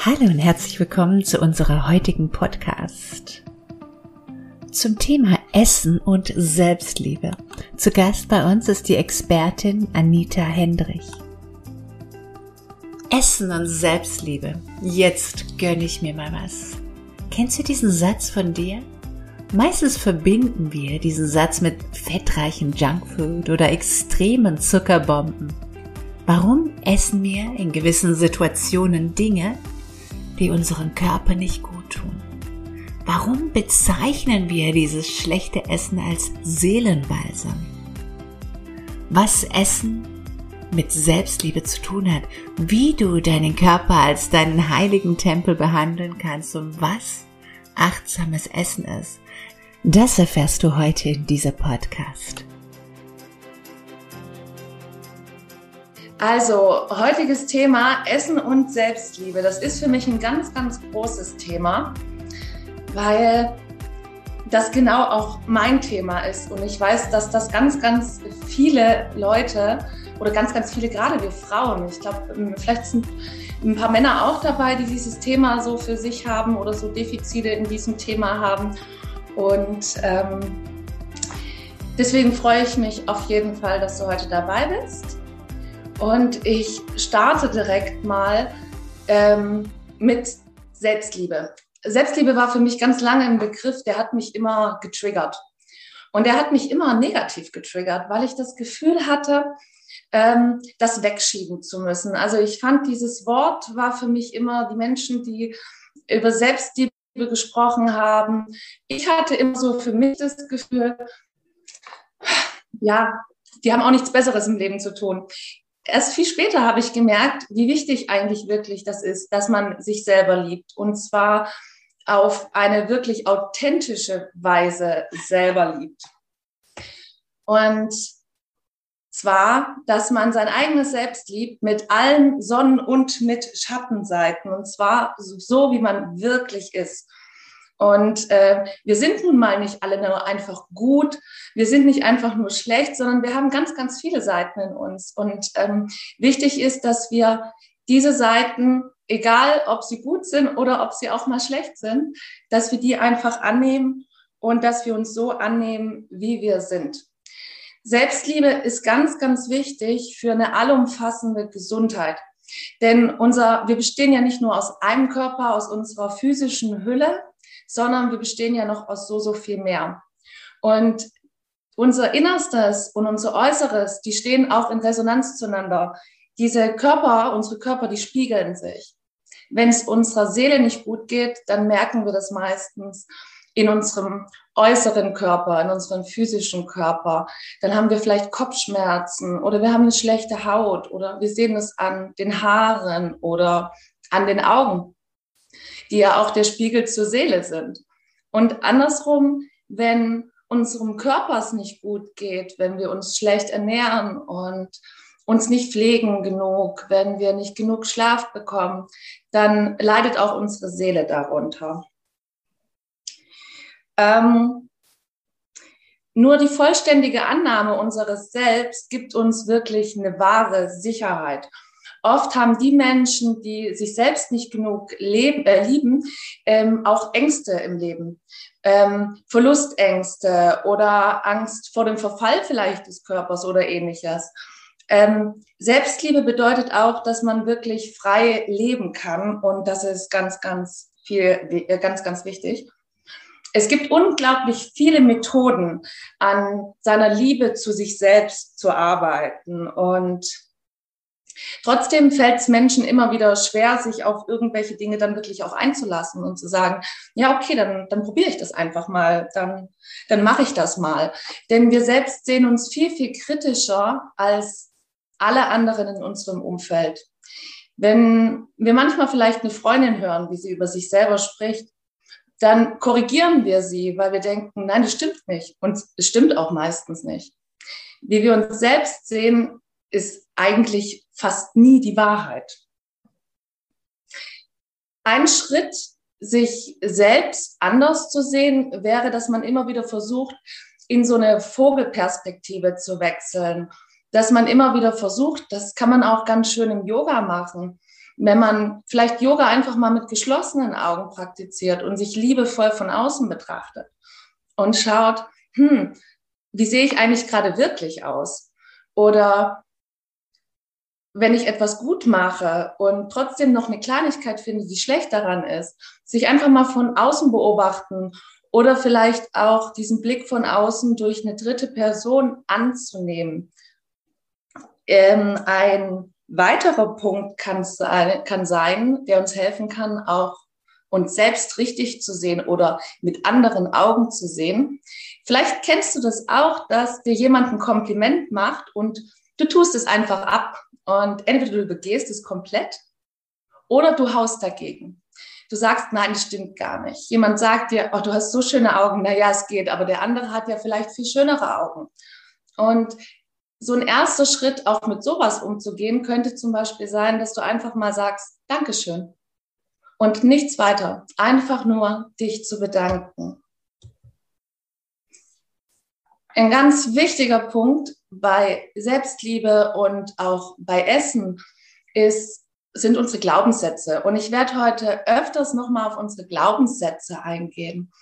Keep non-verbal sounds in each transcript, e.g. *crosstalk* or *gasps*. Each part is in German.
Hallo und herzlich willkommen zu unserer heutigen Podcast. Zum Thema Essen und Selbstliebe. Zu Gast bei uns ist die Expertin Anita Hendrich. Essen und Selbstliebe. Jetzt gönne ich mir mal was. Kennst du diesen Satz von dir? Meistens verbinden wir diesen Satz mit fettreichen Junkfood oder extremen Zuckerbomben. Warum essen wir in gewissen Situationen Dinge, die unseren Körper nicht gut tun? Warum bezeichnen wir dieses schlechte Essen als Seelenbalsam? Was Essen mit Selbstliebe zu tun hat, wie du deinen Körper als deinen heiligen Tempel behandeln kannst und was achtsames Essen ist, das erfährst du heute in dieser Podcast. Also, heutiges Thema Essen und Selbstliebe. Das ist für mich ein ganz, ganz großes Thema, weil das genau auch mein Thema ist. Und ich weiß, dass das ganz, ganz viele Leute oder ganz, ganz viele, gerade wir Frauen, ich glaube, ähm, vielleicht sind ein paar Männer auch dabei, die dieses Thema so für sich haben oder so Defizite in diesem Thema haben. Und ähm, deswegen freue ich mich auf jeden Fall, dass du heute dabei bist. Und ich starte direkt mal ähm, mit Selbstliebe. Selbstliebe war für mich ganz lange ein Begriff, der hat mich immer getriggert. Und der hat mich immer negativ getriggert, weil ich das Gefühl hatte, ähm, das wegschieben zu müssen. Also ich fand, dieses Wort war für mich immer die Menschen, die über Selbstliebe gesprochen haben. Ich hatte immer so für mich das Gefühl, ja, die haben auch nichts Besseres im Leben zu tun erst viel später habe ich gemerkt, wie wichtig eigentlich wirklich das ist, dass man sich selber liebt. Und zwar auf eine wirklich authentische Weise selber liebt. Und zwar, dass man sein eigenes Selbst liebt mit allen Sonnen- und mit Schattenseiten. Und zwar so, wie man wirklich ist. Und äh, wir sind nun mal nicht alle nur einfach gut, wir sind nicht einfach nur schlecht, sondern wir haben ganz, ganz viele Seiten in uns. Und ähm, wichtig ist, dass wir diese Seiten, egal ob sie gut sind oder ob sie auch mal schlecht sind, dass wir die einfach annehmen und dass wir uns so annehmen, wie wir sind. Selbstliebe ist ganz, ganz wichtig für eine allumfassende Gesundheit. Denn unser, wir bestehen ja nicht nur aus einem Körper, aus unserer physischen Hülle, sondern wir bestehen ja noch aus so, so viel mehr. Und unser Innerstes und unser Äußeres, die stehen auch in Resonanz zueinander. Diese Körper, unsere Körper, die spiegeln sich. Wenn es unserer Seele nicht gut geht, dann merken wir das meistens in unserem äußeren Körper, in unserem physischen Körper. Dann haben wir vielleicht Kopfschmerzen oder wir haben eine schlechte Haut oder wir sehen es an den Haaren oder an den Augen die ja auch der Spiegel zur Seele sind. Und andersrum, wenn unserem Körper es nicht gut geht, wenn wir uns schlecht ernähren und uns nicht pflegen genug, wenn wir nicht genug Schlaf bekommen, dann leidet auch unsere Seele darunter. Ähm, nur die vollständige Annahme unseres Selbst gibt uns wirklich eine wahre Sicherheit. Oft haben die Menschen, die sich selbst nicht genug leben, äh, lieben, ähm, auch Ängste im Leben. Ähm, Verlustängste oder Angst vor dem Verfall vielleicht des Körpers oder ähnliches. Ähm, Selbstliebe bedeutet auch, dass man wirklich frei leben kann und das ist ganz, ganz viel, äh, ganz, ganz wichtig. Es gibt unglaublich viele Methoden, an seiner Liebe zu sich selbst zu arbeiten und Trotzdem fällt es Menschen immer wieder schwer, sich auf irgendwelche Dinge dann wirklich auch einzulassen und zu sagen, ja, okay, dann, dann probiere ich das einfach mal, dann, dann mache ich das mal. Denn wir selbst sehen uns viel, viel kritischer als alle anderen in unserem Umfeld. Wenn wir manchmal vielleicht eine Freundin hören, wie sie über sich selber spricht, dann korrigieren wir sie, weil wir denken, nein, das stimmt nicht. Und es stimmt auch meistens nicht. Wie wir uns selbst sehen, ist eigentlich fast nie die Wahrheit. Ein Schritt, sich selbst anders zu sehen, wäre, dass man immer wieder versucht, in so eine Vogelperspektive zu wechseln. Dass man immer wieder versucht, das kann man auch ganz schön im Yoga machen, wenn man vielleicht Yoga einfach mal mit geschlossenen Augen praktiziert und sich liebevoll von außen betrachtet und schaut, hm, wie sehe ich eigentlich gerade wirklich aus? Oder wenn ich etwas gut mache und trotzdem noch eine Kleinigkeit finde, die schlecht daran ist, sich einfach mal von außen beobachten oder vielleicht auch diesen Blick von außen durch eine dritte Person anzunehmen. Ähm, ein weiterer Punkt kann kann sein, der uns helfen kann, auch uns selbst richtig zu sehen oder mit anderen Augen zu sehen. Vielleicht kennst du das auch, dass dir jemand ein Kompliment macht und du tust es einfach ab und entweder du begehst es komplett oder du haust dagegen. Du sagst, nein, das stimmt gar nicht. Jemand sagt dir, oh, du hast so schöne Augen. Na ja, es geht, aber der andere hat ja vielleicht viel schönere Augen. Und so ein erster Schritt, auch mit sowas umzugehen, könnte zum Beispiel sein, dass du einfach mal sagst, Dankeschön. Und nichts weiter. Einfach nur dich zu bedanken. Ein ganz wichtiger Punkt bei Selbstliebe und auch bei Essen ist, sind unsere Glaubenssätze. Und ich werde heute öfters nochmal auf unsere Glaubenssätze eingehen.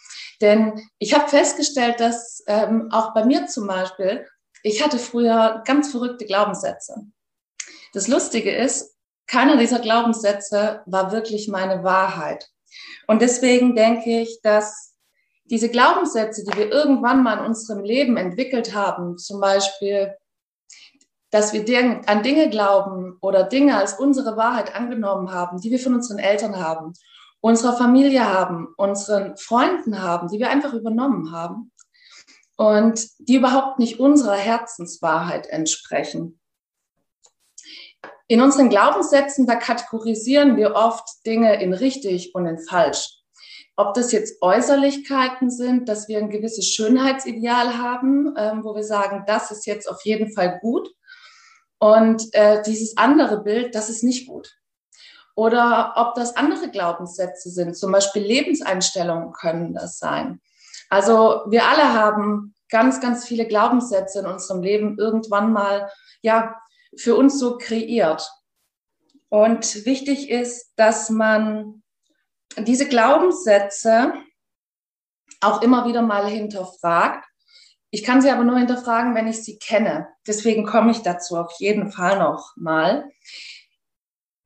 Denn ich habe festgestellt, dass ähm, auch bei mir zum Beispiel, ich hatte früher ganz verrückte Glaubenssätze. Das Lustige ist, keiner dieser Glaubenssätze war wirklich meine Wahrheit. Und deswegen denke ich, dass diese Glaubenssätze, die wir irgendwann mal in unserem Leben entwickelt haben, zum Beispiel, dass wir an Dinge glauben oder Dinge als unsere Wahrheit angenommen haben, die wir von unseren Eltern haben, unserer Familie haben, unseren Freunden haben, die wir einfach übernommen haben und die überhaupt nicht unserer Herzenswahrheit entsprechen. In unseren Glaubenssätzen, da kategorisieren wir oft Dinge in richtig und in falsch. Ob das jetzt Äußerlichkeiten sind, dass wir ein gewisses Schönheitsideal haben, ähm, wo wir sagen, das ist jetzt auf jeden Fall gut. Und äh, dieses andere Bild, das ist nicht gut. Oder ob das andere Glaubenssätze sind, zum Beispiel Lebenseinstellungen können das sein. Also wir alle haben ganz, ganz viele Glaubenssätze in unserem Leben irgendwann mal, ja, für uns so kreiert. Und wichtig ist, dass man diese Glaubenssätze auch immer wieder mal hinterfragt. Ich kann sie aber nur hinterfragen, wenn ich sie kenne. Deswegen komme ich dazu auf jeden Fall noch mal.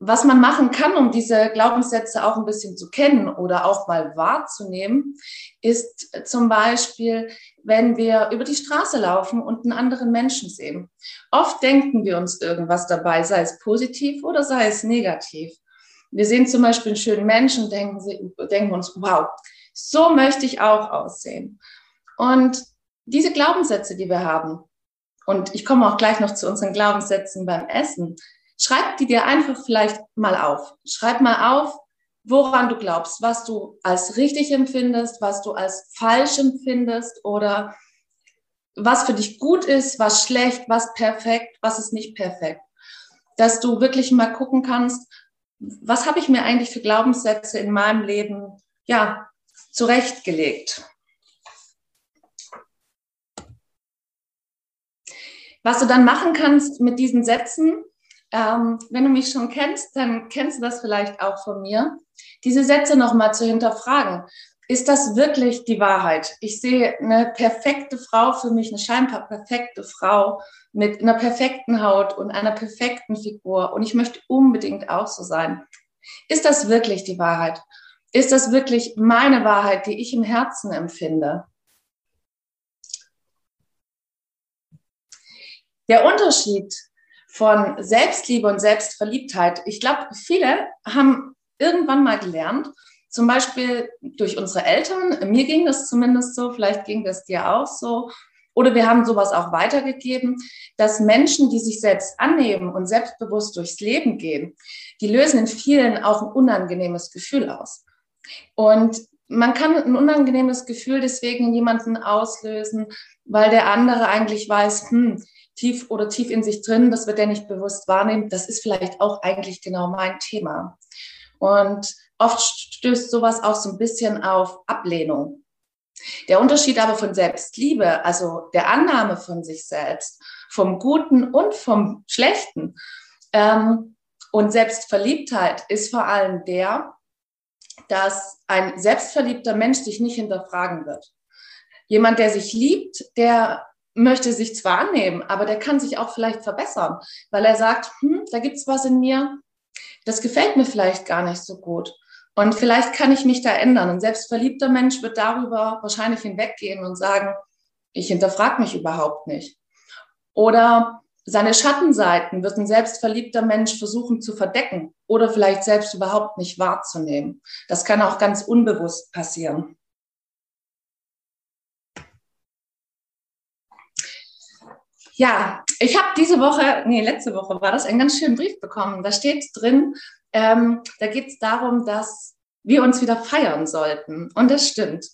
Was man machen kann, um diese Glaubenssätze auch ein bisschen zu kennen oder auch mal wahrzunehmen, ist zum Beispiel, wenn wir über die Straße laufen und einen anderen Menschen sehen. Oft denken wir uns irgendwas dabei, sei es positiv oder sei es negativ. Wir sehen zum Beispiel einen schönen Menschen, denken, denken uns, wow, so möchte ich auch aussehen. Und diese Glaubenssätze, die wir haben, und ich komme auch gleich noch zu unseren Glaubenssätzen beim Essen, schreib die dir einfach vielleicht mal auf. Schreib mal auf, woran du glaubst, was du als richtig empfindest, was du als falsch empfindest oder was für dich gut ist, was schlecht, was perfekt, was ist nicht perfekt. Dass du wirklich mal gucken kannst, was habe ich mir eigentlich für Glaubenssätze in meinem Leben ja zurechtgelegt? Was du dann machen kannst mit diesen Sätzen, ähm, wenn du mich schon kennst, dann kennst du das vielleicht auch von mir, diese Sätze nochmal zu hinterfragen. Ist das wirklich die Wahrheit? Ich sehe eine perfekte Frau für mich, eine scheinbar perfekte Frau mit einer perfekten Haut und einer perfekten Figur und ich möchte unbedingt auch so sein. Ist das wirklich die Wahrheit? Ist das wirklich meine Wahrheit, die ich im Herzen empfinde? Der Unterschied von Selbstliebe und Selbstverliebtheit, ich glaube, viele haben irgendwann mal gelernt, zum Beispiel durch unsere Eltern, mir ging das zumindest so, vielleicht ging das dir auch so, oder wir haben sowas auch weitergegeben, dass Menschen, die sich selbst annehmen und selbstbewusst durchs Leben gehen, die lösen in vielen auch ein unangenehmes Gefühl aus. Und man kann ein unangenehmes Gefühl deswegen in jemanden auslösen, weil der andere eigentlich weiß, hm, tief oder tief in sich drin, das wird er nicht bewusst wahrnehmen, das ist vielleicht auch eigentlich genau mein Thema. Und oft stößt sowas auch so ein bisschen auf Ablehnung. Der Unterschied aber von Selbstliebe, also der Annahme von sich selbst, vom Guten und vom Schlechten, ähm, Und Selbstverliebtheit ist vor allem der, dass ein selbstverliebter Mensch sich nicht hinterfragen wird. Jemand, der sich liebt, der möchte sich zwar annehmen, aber der kann sich auch vielleicht verbessern, weil er sagt, hm, da gibt's was in mir, das gefällt mir vielleicht gar nicht so gut. Und vielleicht kann ich mich da ändern. Ein selbstverliebter Mensch wird darüber wahrscheinlich hinweggehen und sagen, ich hinterfrage mich überhaupt nicht. Oder seine Schattenseiten wird ein selbstverliebter Mensch versuchen zu verdecken oder vielleicht selbst überhaupt nicht wahrzunehmen. Das kann auch ganz unbewusst passieren. Ja, ich habe diese Woche, nee, letzte Woche war das, einen ganz schönen Brief bekommen. Da steht drin, ähm, da geht es darum, dass wir uns wieder feiern sollten. Und das stimmt.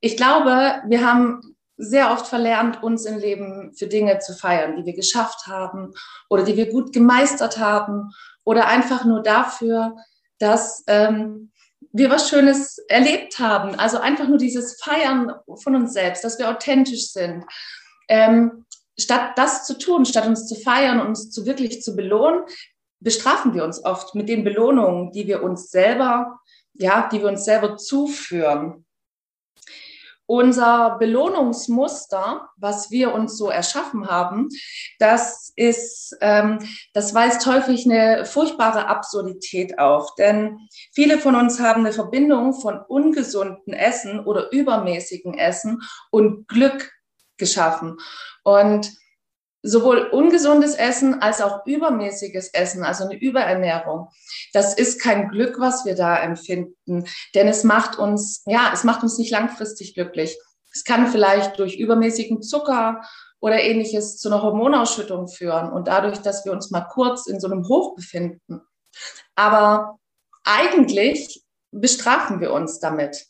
Ich glaube, wir haben sehr oft verlernt, uns im Leben für Dinge zu feiern, die wir geschafft haben oder die wir gut gemeistert haben oder einfach nur dafür, dass ähm, wir was Schönes erlebt haben. Also einfach nur dieses Feiern von uns selbst, dass wir authentisch sind. Ähm, statt das zu tun, statt uns zu feiern und uns zu wirklich zu belohnen, bestrafen wir uns oft mit den Belohnungen, die wir uns selber, ja, die wir uns selber zuführen. Unser Belohnungsmuster, was wir uns so erschaffen haben, das ist, ähm, das weist häufig eine furchtbare Absurdität auf. Denn viele von uns haben eine Verbindung von ungesunden Essen oder übermäßigen Essen und Glück geschaffen. Und sowohl ungesundes Essen als auch übermäßiges Essen, also eine Überernährung, das ist kein Glück, was wir da empfinden, denn es macht uns, ja, es macht uns nicht langfristig glücklich. Es kann vielleicht durch übermäßigen Zucker oder ähnliches zu einer Hormonausschüttung führen und dadurch, dass wir uns mal kurz in so einem Hoch befinden. Aber eigentlich bestrafen wir uns damit.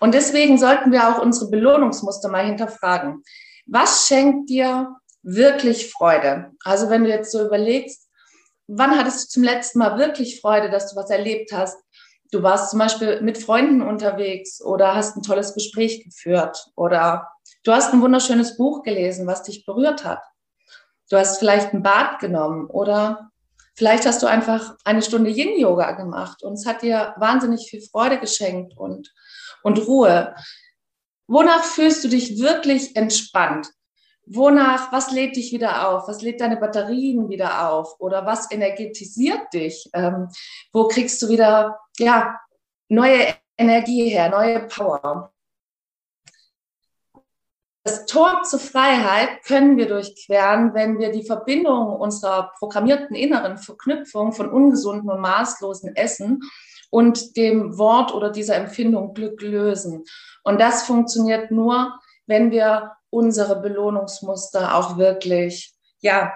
Und deswegen sollten wir auch unsere Belohnungsmuster mal hinterfragen. Was schenkt dir wirklich Freude? Also wenn du jetzt so überlegst, wann hattest du zum letzten Mal wirklich Freude, dass du was erlebt hast? Du warst zum Beispiel mit Freunden unterwegs oder hast ein tolles Gespräch geführt oder du hast ein wunderschönes Buch gelesen, was dich berührt hat. Du hast vielleicht ein Bad genommen oder vielleicht hast du einfach eine Stunde Yin-Yoga gemacht und es hat dir wahnsinnig viel Freude geschenkt und, und Ruhe. Wonach fühlst du dich wirklich entspannt? Wonach, was lädt dich wieder auf? Was lädt deine Batterien wieder auf? Oder was energetisiert dich? Ähm, wo kriegst du wieder, ja, neue Energie her, neue Power? Das Tor zur Freiheit können wir durchqueren, wenn wir die Verbindung unserer programmierten inneren Verknüpfung von ungesunden und maßlosen Essen und dem Wort oder dieser Empfindung Glück lösen. Und das funktioniert nur, wenn wir unsere Belohnungsmuster auch wirklich, ja,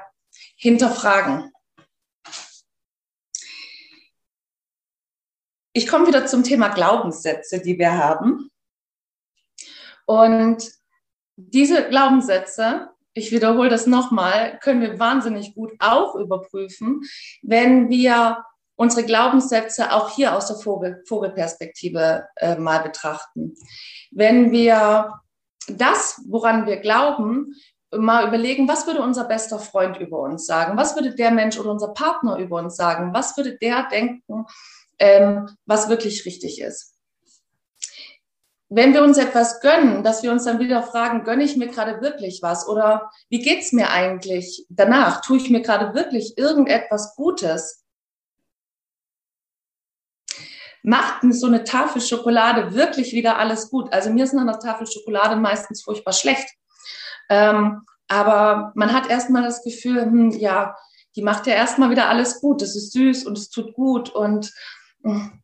hinterfragen. Ich komme wieder zum Thema Glaubenssätze, die wir haben. Und diese Glaubenssätze, ich wiederhole das nochmal, können wir wahnsinnig gut auch überprüfen, wenn wir unsere Glaubenssätze auch hier aus der Vogel, Vogelperspektive äh, mal betrachten. Wenn wir das, woran wir glauben, mal überlegen, was würde unser bester Freund über uns sagen? Was würde der Mensch oder unser Partner über uns sagen? Was würde der denken, ähm, was wirklich richtig ist? Wenn wir uns etwas gönnen, dass wir uns dann wieder fragen, gönne ich mir gerade wirklich was? Oder wie geht's mir eigentlich danach? Tue ich mir gerade wirklich irgendetwas Gutes? Macht so eine Tafel Schokolade wirklich wieder alles gut. Also mir ist nach einer Tafel Schokolade meistens furchtbar schlecht. Ähm, aber man hat erstmal das Gefühl, hm, ja, die macht ja erstmal wieder alles gut. Es ist süß und es tut gut und hm.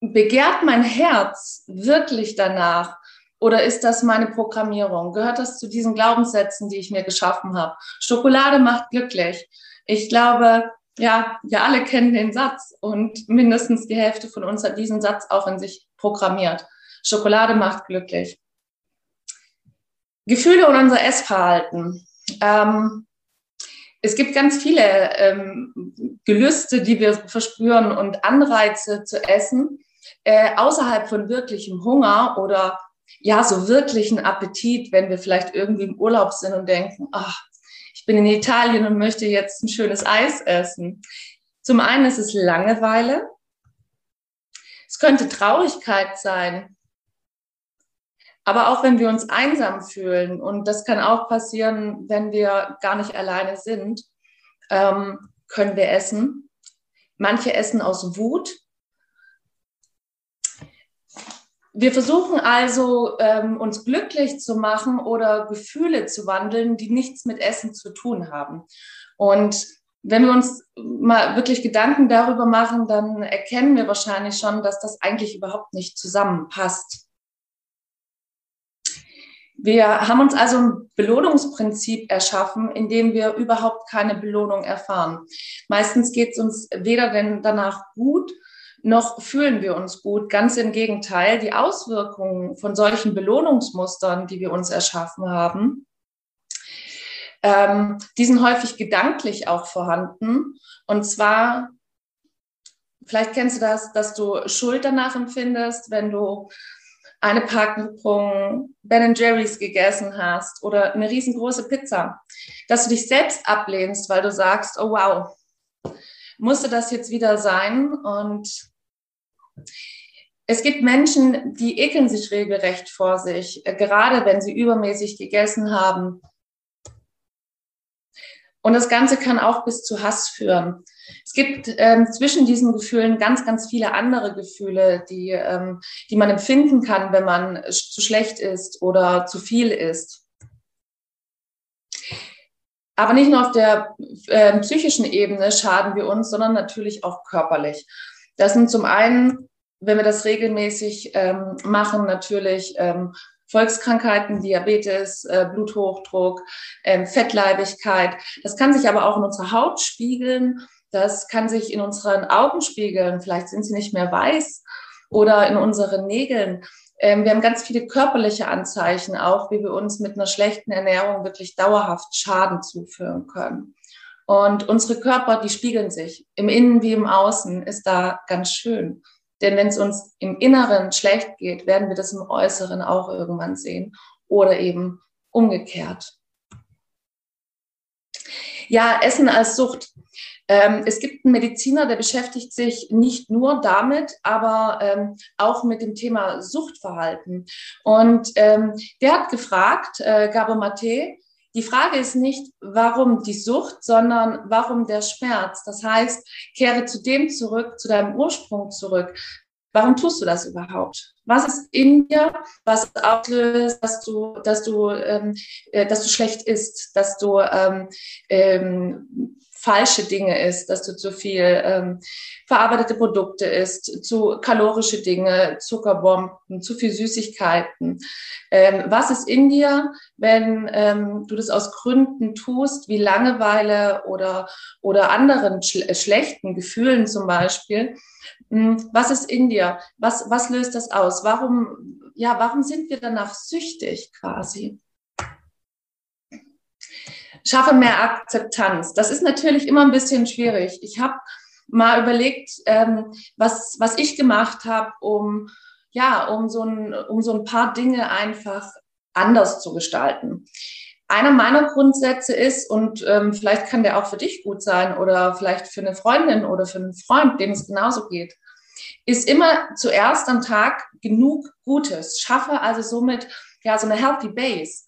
begehrt mein Herz wirklich danach? Oder ist das meine Programmierung? Gehört das zu diesen Glaubenssätzen, die ich mir geschaffen habe? Schokolade macht glücklich. Ich glaube, ja, wir alle kennen den Satz und mindestens die Hälfte von uns hat diesen Satz auch in sich programmiert. Schokolade macht glücklich. Gefühle und unser Essverhalten. Ähm, es gibt ganz viele ähm, Gelüste, die wir verspüren und Anreize zu essen, äh, außerhalb von wirklichem Hunger oder ja, so wirklichen Appetit, wenn wir vielleicht irgendwie im Urlaub sind und denken, ach, ich bin in Italien und möchte jetzt ein schönes Eis essen. Zum einen ist es Langeweile. Es könnte Traurigkeit sein. Aber auch wenn wir uns einsam fühlen, und das kann auch passieren, wenn wir gar nicht alleine sind, ähm, können wir essen. Manche essen aus Wut. Wir versuchen also, ähm, uns glücklich zu machen oder Gefühle zu wandeln, die nichts mit Essen zu tun haben. Und wenn wir uns mal wirklich Gedanken darüber machen, dann erkennen wir wahrscheinlich schon, dass das eigentlich überhaupt nicht zusammenpasst. Wir haben uns also ein Belohnungsprinzip erschaffen, in dem wir überhaupt keine Belohnung erfahren. Meistens geht es uns weder denn danach gut, noch fühlen wir uns gut. Ganz im Gegenteil, die Auswirkungen von solchen Belohnungsmustern, die wir uns erschaffen haben, ähm, die sind häufig gedanklich auch vorhanden. Und zwar, vielleicht kennst du das, dass du Schuld danach empfindest, wenn du eine Packung Ben Jerry's gegessen hast oder eine riesengroße Pizza, dass du dich selbst ablehnst, weil du sagst, oh wow, musste das jetzt wieder sein? Und es gibt Menschen, die ekeln sich regelrecht vor sich, äh, gerade wenn sie übermäßig gegessen haben. Und das Ganze kann auch bis zu Hass führen. Es gibt ähm, zwischen diesen Gefühlen ganz, ganz viele andere Gefühle, die, ähm, die man empfinden kann, wenn man zu schlecht ist oder zu viel ist. Aber nicht nur auf der äh, psychischen Ebene schaden wir uns, sondern natürlich auch körperlich. Das sind zum einen, wenn wir das regelmäßig ähm, machen, natürlich ähm, Volkskrankheiten, Diabetes, äh, Bluthochdruck, ähm, Fettleibigkeit. Das kann sich aber auch in unserer Haut spiegeln. Das kann sich in unseren Augen spiegeln. Vielleicht sind sie nicht mehr weiß oder in unseren Nägeln. Ähm, wir haben ganz viele körperliche Anzeichen auch, wie wir uns mit einer schlechten Ernährung wirklich dauerhaft Schaden zuführen können. Und unsere Körper, die spiegeln sich im Innen wie im Außen, ist da ganz schön. Denn wenn es uns im Inneren schlecht geht, werden wir das im Äußeren auch irgendwann sehen oder eben umgekehrt. Ja, Essen als Sucht. Ähm, es gibt einen Mediziner, der beschäftigt sich nicht nur damit, aber ähm, auch mit dem Thema Suchtverhalten. Und ähm, der hat gefragt, äh, Gabo Mate, die Frage ist nicht, warum die Sucht, sondern warum der Schmerz. Das heißt, kehre zu dem zurück, zu deinem Ursprung zurück. Warum tust du das überhaupt? Was ist in dir, was auslöst, dass du, dass du, ähm, äh, dass du schlecht isst, dass du ähm, ähm, falsche Dinge isst, dass du zu viel ähm, verarbeitete Produkte isst, zu kalorische Dinge, Zuckerbomben, zu viel Süßigkeiten. Ähm, was ist in dir, wenn ähm, du das aus Gründen tust, wie Langeweile oder, oder anderen schl schlechten Gefühlen zum Beispiel? Hm, was ist in dir? Was, was löst das aus? Warum, ja, warum sind wir danach süchtig quasi? Schaffe mehr Akzeptanz. Das ist natürlich immer ein bisschen schwierig. Ich habe mal überlegt, ähm, was, was ich gemacht habe, um, ja, um, so ein, um so ein paar Dinge einfach anders zu gestalten. Einer meiner Grundsätze ist, und ähm, vielleicht kann der auch für dich gut sein oder vielleicht für eine Freundin oder für einen Freund, dem es genauso geht, ist immer zuerst am Tag genug Gutes. Schaffe also somit ja so eine healthy base.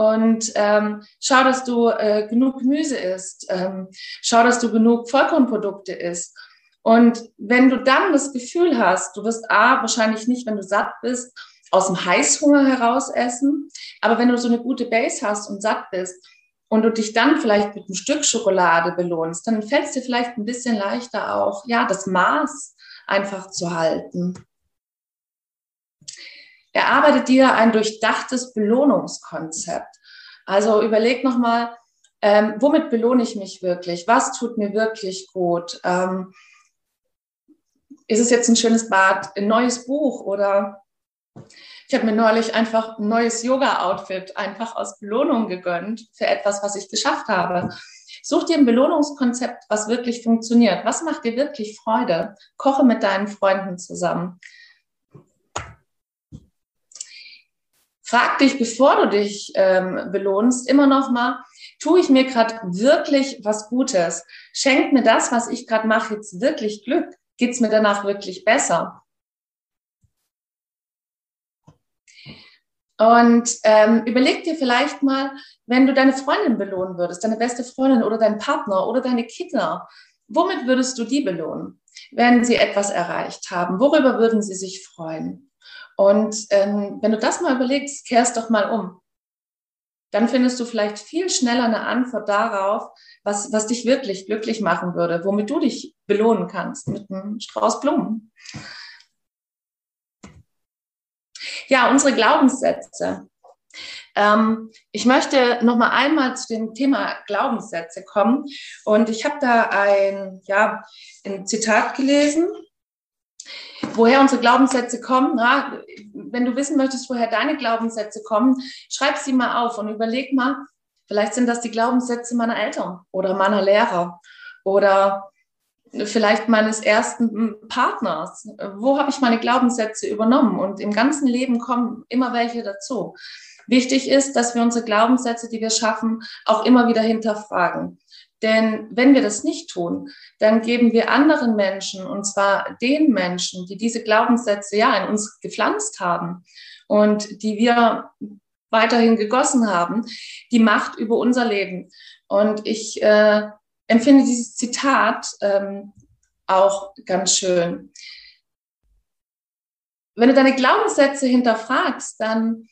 Und ähm, schau, dass du äh, genug Gemüse isst. Ähm, schau, dass du genug Vollkornprodukte isst. Und wenn du dann das Gefühl hast, du wirst A, wahrscheinlich nicht, wenn du satt bist, aus dem Heißhunger heraus essen. Aber wenn du so eine gute Base hast und satt bist und du dich dann vielleicht mit einem Stück Schokolade belohnst, dann fällt es dir vielleicht ein bisschen leichter auch, ja, das Maß einfach zu halten. Erarbeite dir ein durchdachtes Belohnungskonzept. Also überleg nochmal, ähm, womit belohne ich mich wirklich? Was tut mir wirklich gut? Ähm, ist es jetzt ein schönes Bad, ein neues Buch oder ich habe mir neulich einfach ein neues Yoga-Outfit einfach aus Belohnung gegönnt für etwas, was ich geschafft habe. Such dir ein Belohnungskonzept, was wirklich funktioniert. Was macht dir wirklich Freude? Koche mit deinen Freunden zusammen. Frag dich, bevor du dich ähm, belohnst, immer noch mal, Tue ich mir gerade wirklich was Gutes? Schenkt mir das, was ich gerade mache, jetzt wirklich Glück? Geht es mir danach wirklich besser? Und ähm, überleg dir vielleicht mal, wenn du deine Freundin belohnen würdest, deine beste Freundin oder deinen Partner oder deine Kinder, womit würdest du die belohnen, wenn sie etwas erreicht haben? Worüber würden sie sich freuen? Und ähm, wenn du das mal überlegst, kehrst doch mal um. Dann findest du vielleicht viel schneller eine Antwort darauf, was, was dich wirklich glücklich machen würde, womit du dich belohnen kannst mit einem Strauß Blumen. Ja, unsere Glaubenssätze. Ähm, ich möchte noch mal einmal zu dem Thema Glaubenssätze kommen. Und ich habe da ein, ja, ein Zitat gelesen, woher unsere Glaubenssätze kommen. Ja, wenn du wissen möchtest, woher deine Glaubenssätze kommen, schreib sie mal auf und überleg mal, vielleicht sind das die Glaubenssätze meiner Eltern oder meiner Lehrer oder vielleicht meines ersten Partners. Wo habe ich meine Glaubenssätze übernommen? Und im ganzen Leben kommen immer welche dazu. Wichtig ist, dass wir unsere Glaubenssätze, die wir schaffen, auch immer wieder hinterfragen. Denn wenn wir das nicht tun, dann geben wir anderen Menschen, und zwar den Menschen, die diese Glaubenssätze ja in uns gepflanzt haben und die wir weiterhin gegossen haben, die Macht über unser Leben. Und ich äh, empfinde dieses Zitat ähm, auch ganz schön. Wenn du deine Glaubenssätze hinterfragst, dann,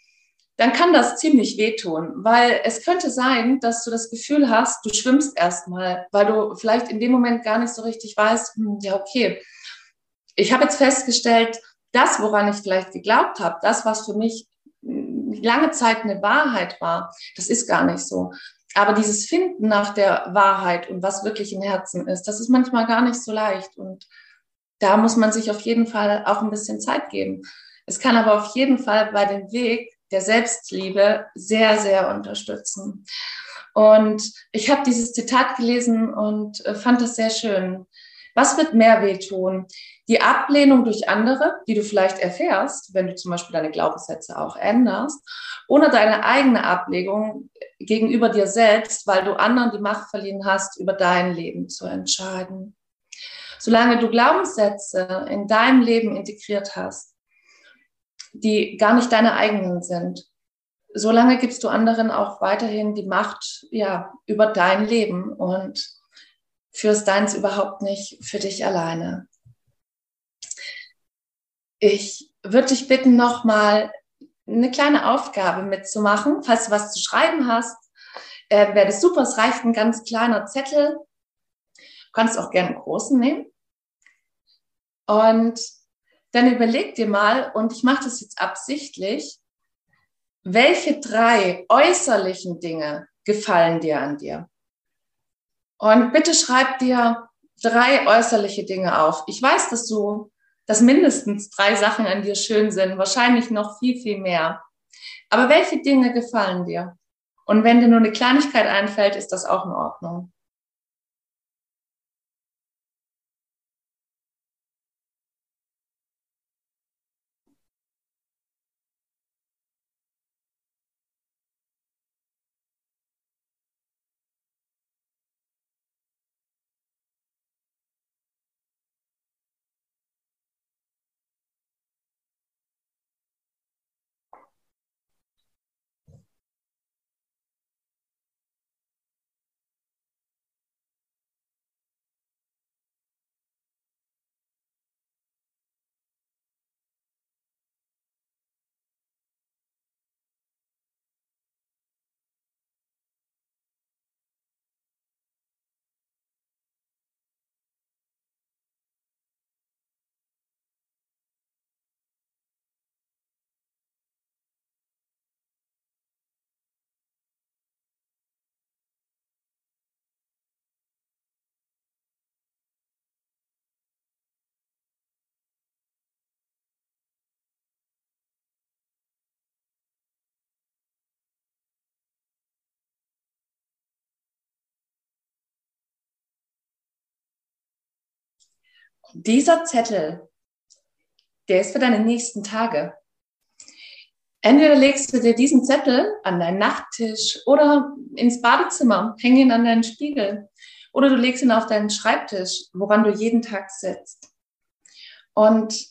dann kann das ziemlich wehtun, weil es könnte sein, dass du das Gefühl hast, du schwimmst erstmal, weil du vielleicht in dem Moment gar nicht so richtig weißt, hm, ja, okay, ich habe jetzt festgestellt, das, woran ich vielleicht geglaubt habe, das, was für mich hm, lange Zeit eine Wahrheit war, das ist gar nicht so. Aber dieses Finden nach der Wahrheit und was wirklich im Herzen ist, das ist manchmal gar nicht so leicht. Und da muss man sich auf jeden Fall auch ein bisschen Zeit geben. Es kann aber auf jeden Fall bei dem Weg der Selbstliebe sehr, sehr unterstützen. Und ich habe dieses Zitat gelesen und äh, fand das sehr schön. Was wird mehr wehtun? Die Ablehnung durch andere, die du vielleicht erfährst, wenn du zum Beispiel deine Glaubenssätze auch änderst, oder deine eigene Ablegung gegenüber dir selbst, weil du anderen die Macht verliehen hast, über dein Leben zu entscheiden. Solange du Glaubenssätze in deinem Leben integriert hast, die gar nicht deine eigenen sind, solange gibst du anderen auch weiterhin die Macht ja, über dein Leben und führst deins überhaupt nicht für dich alleine. Ich würde dich bitten, nochmal eine kleine Aufgabe mitzumachen. Falls du was zu schreiben hast, äh, wäre das super. Es reicht ein ganz kleiner Zettel. Du kannst auch gerne einen großen nehmen. Und dann überleg dir mal, und ich mache das jetzt absichtlich, welche drei äußerlichen Dinge gefallen dir an dir? Und bitte schreib dir drei äußerliche Dinge auf. Ich weiß, dass du dass mindestens drei Sachen an dir schön sind, wahrscheinlich noch viel, viel mehr. Aber welche Dinge gefallen dir? Und wenn dir nur eine Kleinigkeit einfällt, ist das auch in Ordnung. Dieser Zettel, der ist für deine nächsten Tage. Entweder legst du dir diesen Zettel an deinen Nachttisch oder ins Badezimmer, häng ihn an deinen Spiegel oder du legst ihn auf deinen Schreibtisch, woran du jeden Tag sitzt. Und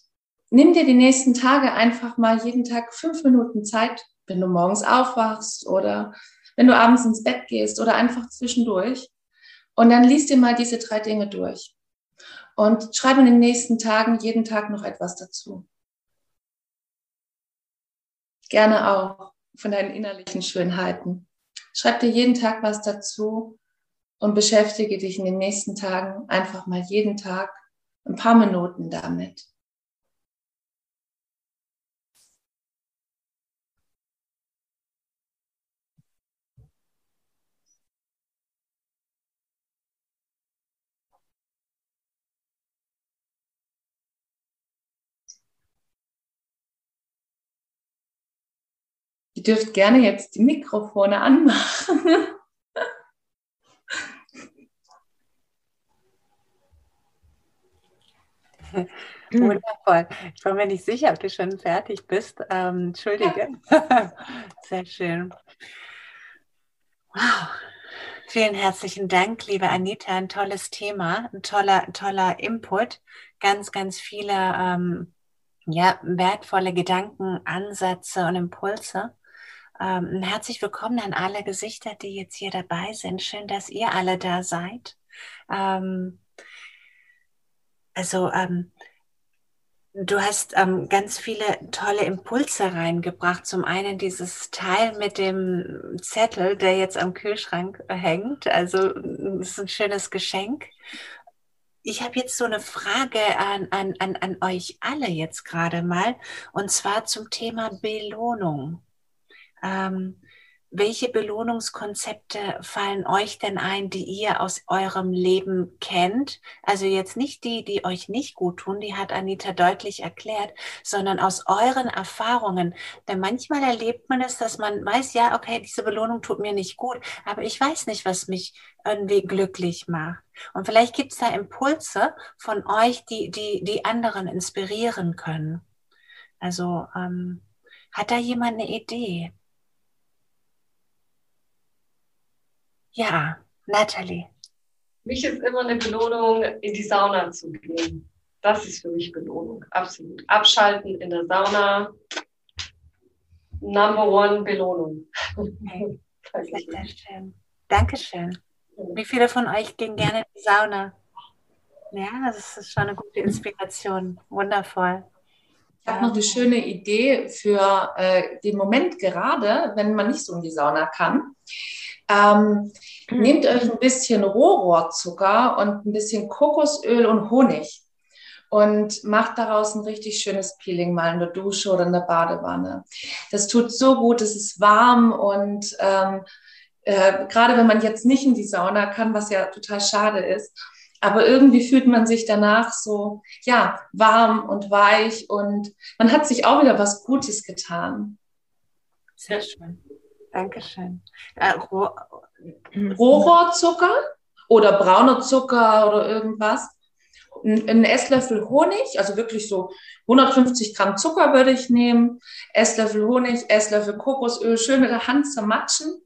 nimm dir die nächsten Tage einfach mal jeden Tag fünf Minuten Zeit, wenn du morgens aufwachst oder wenn du abends ins Bett gehst oder einfach zwischendurch. Und dann liest dir mal diese drei Dinge durch. Und schreib in den nächsten Tagen jeden Tag noch etwas dazu. Gerne auch von deinen innerlichen Schönheiten. Schreib dir jeden Tag was dazu und beschäftige dich in den nächsten Tagen einfach mal jeden Tag ein paar Minuten damit. Dürft gerne jetzt die Mikrofone anmachen. *laughs* Wundervoll. Ich war mir nicht sicher, ob du schon fertig bist. Ähm, Entschuldige. *laughs* Sehr schön. Wow. Vielen herzlichen Dank, liebe Anita. Ein tolles Thema, ein toller, toller Input. Ganz, ganz viele ähm, ja, wertvolle Gedanken, Ansätze und Impulse. Ähm, herzlich willkommen an alle Gesichter, die jetzt hier dabei sind. Schön, dass ihr alle da seid. Ähm, also ähm, du hast ähm, ganz viele tolle Impulse reingebracht. Zum einen dieses Teil mit dem Zettel, der jetzt am Kühlschrank hängt. Also das ist ein schönes Geschenk. Ich habe jetzt so eine Frage an, an, an, an euch alle jetzt gerade mal, und zwar zum Thema Belohnung. Ähm, welche Belohnungskonzepte fallen euch denn ein, die ihr aus eurem Leben kennt? Also jetzt nicht die, die euch nicht gut tun, die hat Anita deutlich erklärt, sondern aus euren Erfahrungen. Denn manchmal erlebt man es, dass man weiß, ja, okay, diese Belohnung tut mir nicht gut, aber ich weiß nicht, was mich irgendwie glücklich macht. Und vielleicht gibt es da Impulse von euch, die, die, die anderen inspirieren können. Also ähm, hat da jemand eine Idee? Ja, Natalie. Mich ist immer eine Belohnung, in die Sauna zu gehen. Das ist für mich Belohnung, absolut. Abschalten in der Sauna, Number one Belohnung. Okay. *laughs* Sehr schön. Dankeschön. Wie viele von euch gehen gerne in die Sauna? Ja, das ist schon eine gute Inspiration. Wundervoll. Ich habe noch eine schöne Idee für äh, den Moment gerade, wenn man nicht so in die Sauna kann. Ähm, mhm. Nehmt euch ein bisschen Rohrohrzucker und ein bisschen Kokosöl und Honig und macht daraus ein richtig schönes Peeling mal in der Dusche oder in der Badewanne. Das tut so gut, es ist warm und ähm, äh, gerade wenn man jetzt nicht in die Sauna kann, was ja total schade ist, aber irgendwie fühlt man sich danach so, ja, warm und weich und man hat sich auch wieder was Gutes getan. Sehr schön. Dankeschön. Äh, Roh Rohrohrzucker oder brauner Zucker oder irgendwas. Ein Esslöffel Honig, also wirklich so 150 Gramm Zucker würde ich nehmen, Esslöffel Honig, Esslöffel Kokosöl, schön mit der Hand zermatschen.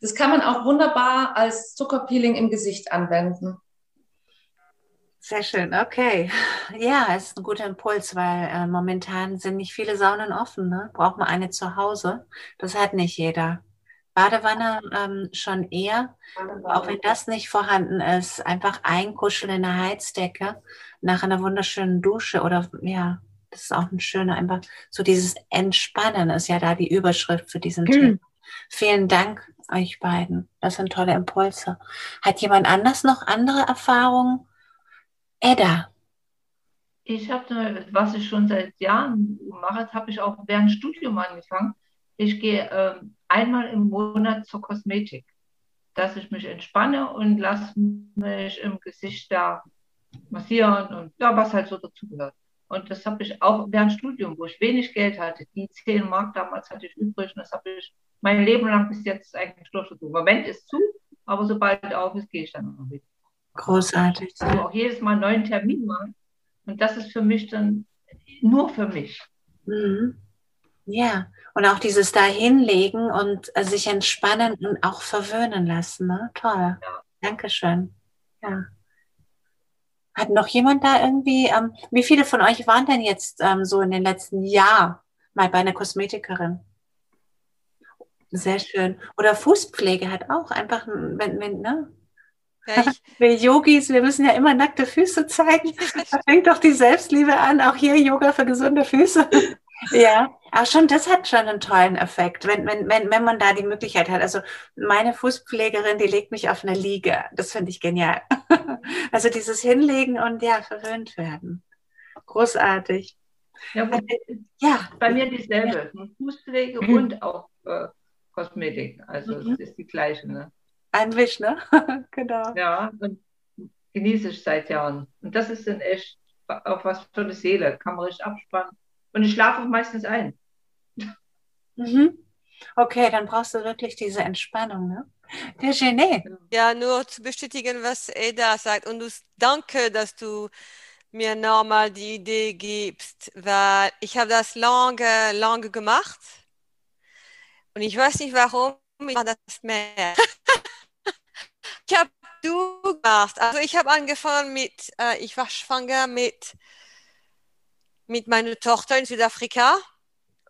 Das kann man auch wunderbar als Zuckerpeeling im Gesicht anwenden. Sehr schön, okay. Ja, es ist ein guter Impuls, weil äh, momentan sind nicht viele Saunen offen. Ne? Braucht man eine zu Hause. Das hat nicht jeder. Badewanne ähm, schon eher, auch wenn das nicht vorhanden ist. Einfach einkuscheln in eine Heizdecke nach einer wunderschönen Dusche oder ja, das ist auch ein schöner, einfach so dieses Entspannen ist ja da die Überschrift für diesen mhm. Thema. Vielen Dank euch beiden. Das sind tolle Impulse. Hat jemand anders noch andere Erfahrungen? Edda. Ich habe, was ich schon seit Jahren mache, habe ich auch während Studium angefangen. Ich gehe äh, einmal im Monat zur Kosmetik, dass ich mich entspanne und lasse mich im Gesicht da massieren und ja, was halt so dazugehört. Und das habe ich auch während Studium, wo ich wenig Geld hatte, die 10 Mark damals hatte ich übrig und das habe ich mein Leben lang bis jetzt eigentlich durchgezogen. Im Moment ist zu, aber sobald auf ist, gehe ich dann noch wieder. Großartig. Also auch jedes Mal einen neuen Termin machen. Und das ist für mich dann nur für mich. Mhm. Ja, und auch dieses da hinlegen und äh, sich entspannen und auch verwöhnen lassen. Ne? Toll. Ja. Dankeschön. Ja. Hat noch jemand da irgendwie, ähm, wie viele von euch waren denn jetzt ähm, so in den letzten Jahr mal bei einer Kosmetikerin? Sehr schön. Oder Fußpflege hat auch einfach, wenn, wenn, ne? Ja, *laughs* wir Yogis, wir müssen ja immer nackte Füße zeigen. Da fängt doch die Selbstliebe an. Auch hier Yoga für gesunde Füße. *laughs* Ja, aber schon, das hat schon einen tollen Effekt, wenn, wenn, wenn, wenn man da die Möglichkeit hat. Also meine Fußpflegerin, die legt mich auf eine Liege. Das finde ich genial. *laughs* Also dieses Hinlegen und ja, verwöhnt werden. Großartig. Ja, ja. bei mir dieselbe. Fußpflege mhm. und auch äh, Kosmetik. Also mhm. es ist die gleiche. Ne? Ein Wisch, ne? *laughs* genau. Ja, und genieße ich seit Jahren. Und das ist dann echt auch was für die Seele. Kann man richtig abspannen. Und ich schlafe auch meistens ein. Mhm. Okay, dann brauchst du wirklich diese Entspannung, ne? Virginie. Ja, nur zu bestätigen, was Eda sagt. Und du, danke, dass du mir nochmal die Idee gibst, weil ich habe das lange, lange gemacht. Und ich weiß nicht warum, ich mache das mehr. *laughs* ich habe du gemacht. Also ich habe angefangen mit, äh, ich war schwanger mit mit meiner Tochter in Südafrika.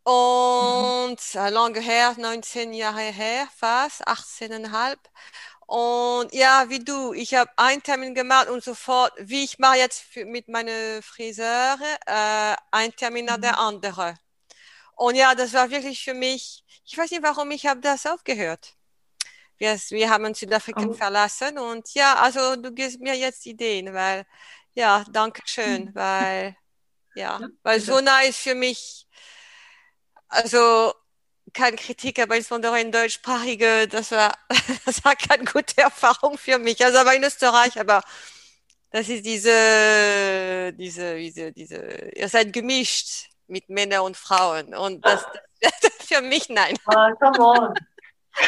Und mhm. lange her, 19 Jahre her, fast, 18,5. Und ja, wie du, ich habe einen Termin gemacht und sofort, wie ich mache jetzt für, mit meiner Friseure, äh, ein Termin nach mhm. der andere. Und ja, das war wirklich für mich, ich weiß nicht warum, ich habe das aufgehört. Wir, wir haben Südafrika oh. verlassen und ja, also du gibst mir jetzt Ideen, weil, ja, danke schön, *laughs* weil ja, weil so nah ist für mich, also keine Kritik, aber insbesondere in deutschsprachige, das war, *laughs* das war keine gute Erfahrung für mich. Also aber in Österreich, aber das ist diese, diese, diese, diese, ihr seid gemischt mit Männern und Frauen und das, *laughs* das, das für mich nein. Oh, come on.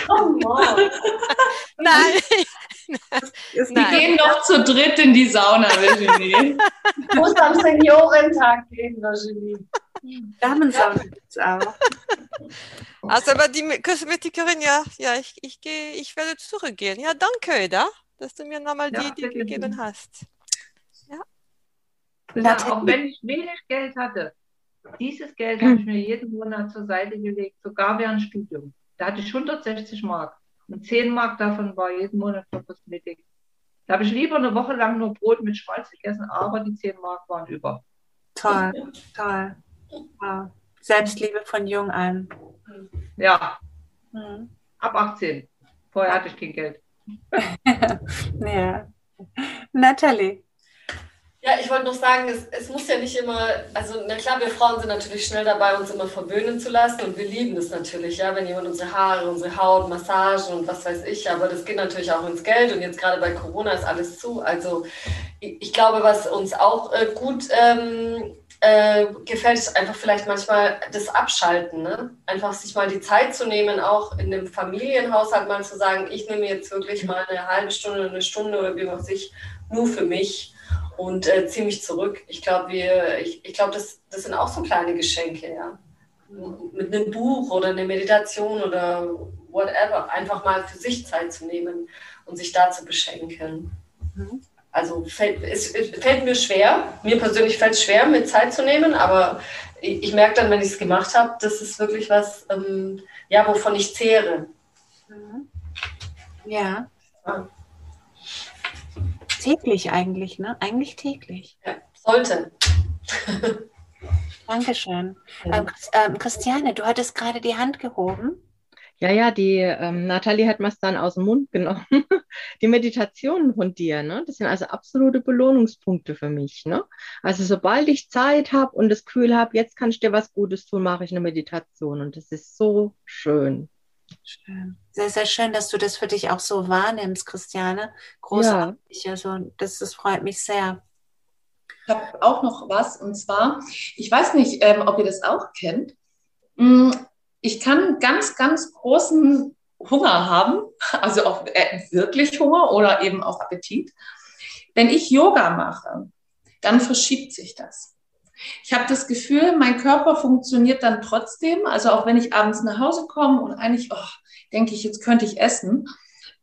Come on. *laughs* nein. *laughs* Wir gehen noch zu dritt in die Sauna, Virginie. Du *laughs* musst am Seniorentag gehen, Virginie. Damensauna gibt es auch. Also, aber die Kosmetikerin, ja, ja, ich, ich, gehe, ich werde zurückgehen. Ja, danke, Eda, dass du mir nochmal ja, die Idee gegeben hast. Ja. ja. Auch wenn ich wenig Geld hatte, dieses Geld habe ich mir jeden Monat zur Seite gelegt, sogar während Studium. Da hatte ich 160 Mark. Und 10 Mark davon war jeden Monat für Kosmetik. Da habe ich lieber eine Woche lang nur Brot mit Schmalz gegessen, aber die 10 Mark waren über. Toll, toll. Wow. Selbstliebe von jung an. Ja. Mhm. Ab 18. Vorher hatte ich kein Geld. *laughs* ja. Natalie. Ja, ich wollte noch sagen, es, es muss ja nicht immer, also na klar, wir Frauen sind natürlich schnell dabei, uns immer verwöhnen zu lassen und wir lieben es natürlich, ja, wenn jemand unsere Haare, unsere Haut, Massagen und was weiß ich, aber das geht natürlich auch ins Geld und jetzt gerade bei Corona ist alles zu. Also ich, ich glaube, was uns auch äh, gut ähm, äh, gefällt, ist einfach vielleicht manchmal das Abschalten, ne? einfach sich mal die Zeit zu nehmen, auch in dem Familienhaushalt mal zu sagen, ich nehme jetzt wirklich mal eine halbe Stunde, eine Stunde oder wie auch sich nur für mich und äh, ziehe mich zurück. Ich glaube, ich, ich glaube, das, das sind auch so kleine Geschenke, ja. Mit einem Buch oder einer Meditation oder whatever. Einfach mal für sich Zeit zu nehmen und sich da zu beschenken. Mhm. Also fällt, es, es, fällt mir schwer, mir persönlich fällt es schwer, mir Zeit zu nehmen, aber ich, ich merke dann, wenn ich es gemacht habe, das ist wirklich was, ähm, ja, wovon ich zehre. Mhm. Ja. ja täglich eigentlich, ne? Eigentlich täglich. Ja, sollte. *laughs* Dankeschön. Ähm, ähm, Christiane, du hattest gerade die Hand gehoben. Ja, ja, die ähm, Nathalie hat mir es dann aus dem Mund genommen. *laughs* die Meditationen von dir, ne? Das sind also absolute Belohnungspunkte für mich, ne? Also sobald ich Zeit habe und das Gefühl habe, jetzt kann ich dir was Gutes tun, mache ich eine Meditation und das ist so schön. Schön. Sehr, sehr schön, dass du das für dich auch so wahrnimmst, Christiane. Großartig. Ja. Also, das, das freut mich sehr. Ich habe auch noch was und zwar, ich weiß nicht, ähm, ob ihr das auch kennt. Mm, ich kann ganz, ganz großen Hunger haben, *laughs* also auch äh, wirklich Hunger oder eben auch Appetit. Wenn ich Yoga mache, dann verschiebt sich das. Ich habe das Gefühl, mein Körper funktioniert dann trotzdem. Also auch wenn ich abends nach Hause komme und eigentlich oh, denke ich, jetzt könnte ich essen,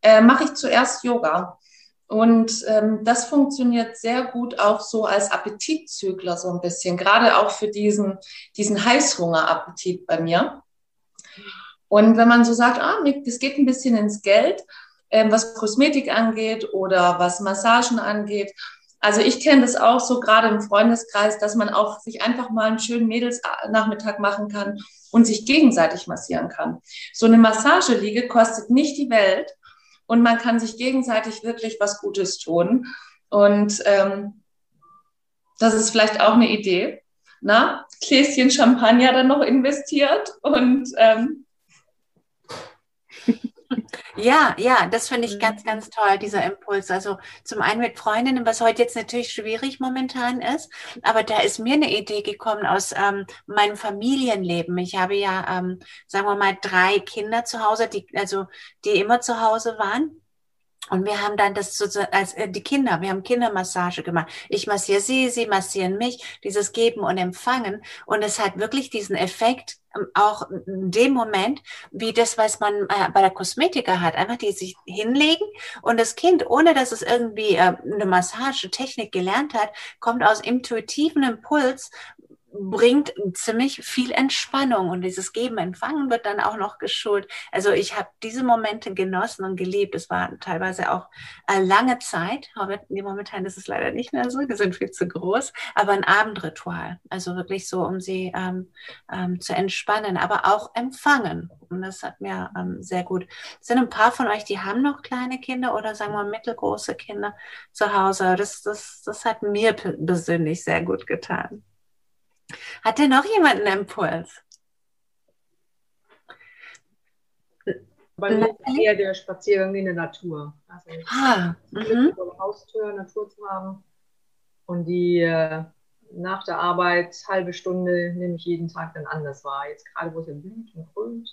äh, mache ich zuerst Yoga. Und ähm, das funktioniert sehr gut auch so als Appetitzügler so ein bisschen, gerade auch für diesen, diesen Heißhungerappetit bei mir. Und wenn man so sagt, ah, das geht ein bisschen ins Geld, ähm, was Kosmetik angeht oder was Massagen angeht. Also ich kenne das auch so gerade im Freundeskreis, dass man auch sich einfach mal einen schönen Mädelsnachmittag machen kann und sich gegenseitig massieren kann. So eine Massageliege kostet nicht die Welt und man kann sich gegenseitig wirklich was Gutes tun. Und ähm, das ist vielleicht auch eine Idee. Na, Gläschen Champagner dann noch investiert und ähm, *laughs* ja, ja, das finde ich mhm. ganz, ganz toll, dieser Impuls. Also zum einen mit Freundinnen, was heute jetzt natürlich schwierig momentan ist, aber da ist mir eine Idee gekommen aus ähm, meinem Familienleben. Ich habe ja, ähm, sagen wir mal, drei Kinder zu Hause, die, also die immer zu Hause waren. Und wir haben dann das so, als äh, die Kinder, wir haben Kindermassage gemacht. Ich massiere sie, sie massieren mich, dieses Geben und Empfangen. Und es hat wirklich diesen Effekt, ähm, auch in dem Moment, wie das, was man äh, bei der Kosmetiker hat. Einfach die sich hinlegen und das Kind, ohne dass es irgendwie äh, eine Massagetechnik gelernt hat, kommt aus intuitiven Impuls, bringt ziemlich viel Entspannung und dieses Geben, Empfangen wird dann auch noch geschult. Also ich habe diese Momente genossen und geliebt. Es war teilweise auch lange Zeit, momentan ist es leider nicht mehr so, die sind viel zu groß, aber ein Abendritual. Also wirklich so, um sie ähm, ähm, zu entspannen, aber auch empfangen. Und das hat mir ähm, sehr gut. Sind ein paar von euch, die haben noch kleine Kinder oder sagen wir mittelgroße Kinder zu Hause. Das, das, das hat mir persönlich sehr gut getan. Hat denn noch jemand einen Impuls? Bei mir ist eher der Spaziergang in der Natur. Also ah, mhm. Haustür, Natur zu haben. Und die äh, nach der Arbeit halbe Stunde nehme ich jeden Tag dann anders wahr. Jetzt gerade, wo es blüht und grünt.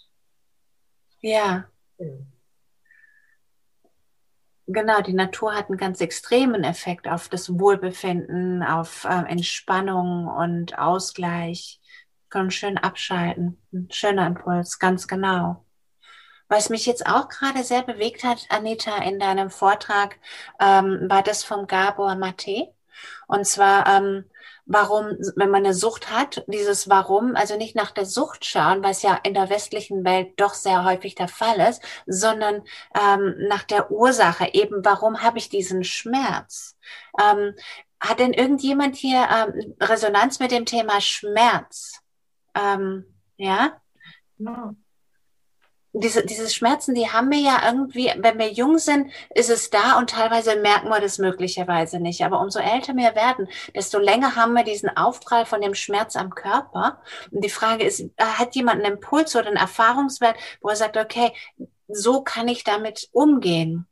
Ja. Genau. Genau, die Natur hat einen ganz extremen Effekt auf das Wohlbefinden, auf äh, Entspannung und Ausgleich. Können schön abschalten. Ein schöner Impuls, ganz genau. Was mich jetzt auch gerade sehr bewegt hat, Anita, in deinem Vortrag, ähm, war das vom Gabor Mate. Und zwar ähm, warum, wenn man eine Sucht hat, dieses Warum, also nicht nach der Sucht schauen, was ja in der westlichen Welt doch sehr häufig der Fall ist, sondern ähm, nach der Ursache, eben warum habe ich diesen Schmerz? Ähm, hat denn irgendjemand hier ähm, Resonanz mit dem Thema Schmerz? Ähm, ja? ja diese, diese Schmerzen, die haben wir ja irgendwie, wenn wir jung sind, ist es da und teilweise merken wir das möglicherweise nicht. Aber umso älter wir werden, desto länger haben wir diesen Aufprall von dem Schmerz am Körper. Und die Frage ist, hat jemand einen Impuls oder einen Erfahrungswert, wo er sagt, okay, so kann ich damit umgehen?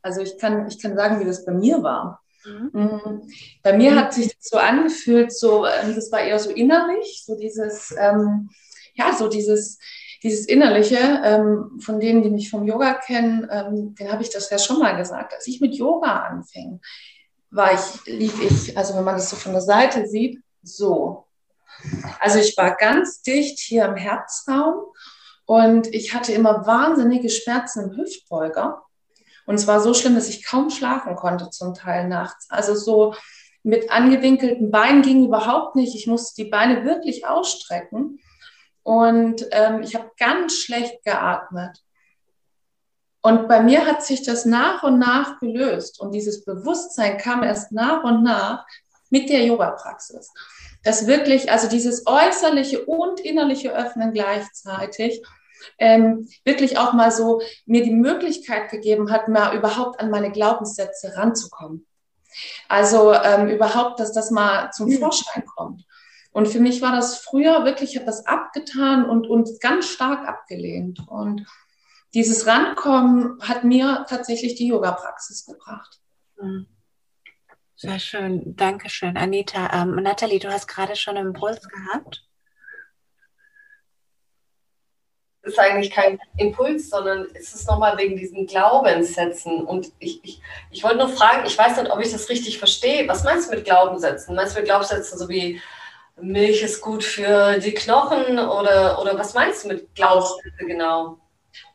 Also ich kann, ich kann sagen, wie das bei mir war. Mhm. mhm. Bei mir hat sich das so angefühlt, so, ähm, das war eher so innerlich, so dieses, ähm, ja, so dieses, dieses Innerliche, ähm, von denen, die mich vom Yoga kennen, ähm, den habe ich das ja schon mal gesagt. Als ich mit Yoga anfing, war ich, lief ich, also wenn man das so von der Seite sieht, so. Also ich war ganz dicht hier im Herzraum und ich hatte immer wahnsinnige Schmerzen im Hüftbeuger. Und es war so schlimm, dass ich kaum schlafen konnte zum Teil nachts. Also so mit angewinkelten Beinen ging überhaupt nicht. Ich musste die Beine wirklich ausstrecken. Und ähm, ich habe ganz schlecht geatmet. Und bei mir hat sich das nach und nach gelöst. Und dieses Bewusstsein kam erst nach und nach mit der Yoga-Praxis. Das wirklich, also dieses äußerliche und innerliche Öffnen gleichzeitig, ähm, wirklich auch mal so mir die Möglichkeit gegeben hat, mal überhaupt an meine Glaubenssätze ranzukommen. Also ähm, überhaupt, dass das mal zum hm. Vorschein kommt. Und für mich war das früher wirklich, ich habe das abgetan und, und ganz stark abgelehnt. Und dieses Rankommen hat mir tatsächlich die Yoga-Praxis gebracht. Mhm. Sehr schön, Dankeschön, Anita. Ähm, Nathalie, du hast gerade schon einen Impuls gehabt. ist eigentlich kein Impuls, sondern es ist nochmal wegen diesen Glaubenssätzen. Und ich, ich, ich wollte nur fragen, ich weiß nicht, ob ich das richtig verstehe. Was meinst du mit Glaubenssätzen? Meinst du mit Glaubenssätzen so wie Milch ist gut für die Knochen oder, oder was meinst du mit Glaubenssätzen genau?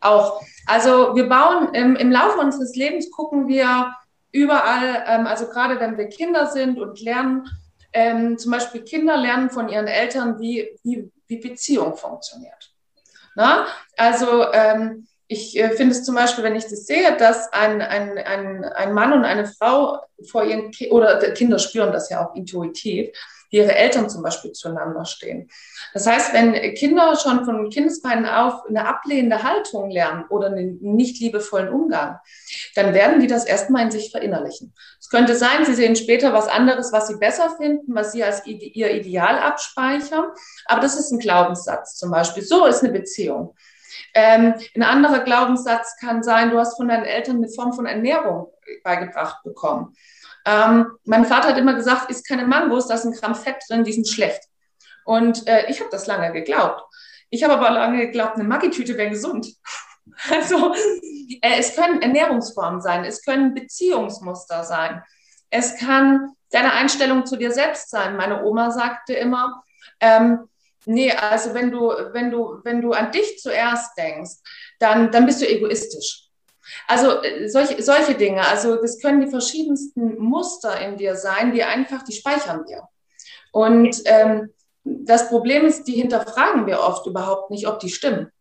Auch. Also wir bauen im, im Laufe unseres Lebens, gucken wir überall, ähm, also gerade wenn wir Kinder sind und lernen, ähm, zum Beispiel Kinder lernen von ihren Eltern, wie, wie, wie Beziehung funktioniert. Na? Also ähm, ich äh, finde es zum Beispiel, wenn ich das sehe, dass ein, ein, ein, ein Mann und eine Frau vor ihren Ki oder Kinder spüren das ja auch intuitiv, wie ihre Eltern zum Beispiel zueinander stehen. Das heißt, wenn Kinder schon von Kindesbeinen auf eine ablehnende Haltung lernen oder einen nicht liebevollen Umgang, dann werden die das erstmal in sich verinnerlichen. Es könnte sein, sie sehen später was anderes, was sie besser finden, was sie als ihr Ideal abspeichern. Aber das ist ein Glaubenssatz zum Beispiel. So ist eine Beziehung. Ähm, ein anderer Glaubenssatz kann sein, du hast von deinen Eltern eine Form von Ernährung beigebracht bekommen. Ähm, mein Vater hat immer gesagt, isst keine Mangos, da ist ein Gramm Fett drin, die sind schlecht. Und äh, ich habe das lange geglaubt. Ich habe aber lange geglaubt, eine Maggi-Tüte wäre gesund. *laughs* Also äh, es können Ernährungsformen sein, es können Beziehungsmuster sein, es kann deine Einstellung zu dir selbst sein. Meine Oma sagte immer, ähm, nee, also wenn du, wenn du, wenn du an dich zuerst denkst, dann, dann bist du egoistisch. Also äh, solche, solche Dinge, also das können die verschiedensten Muster in dir sein, die einfach, die speichern wir. Und ähm, das Problem ist, die hinterfragen wir oft überhaupt nicht, ob die stimmen.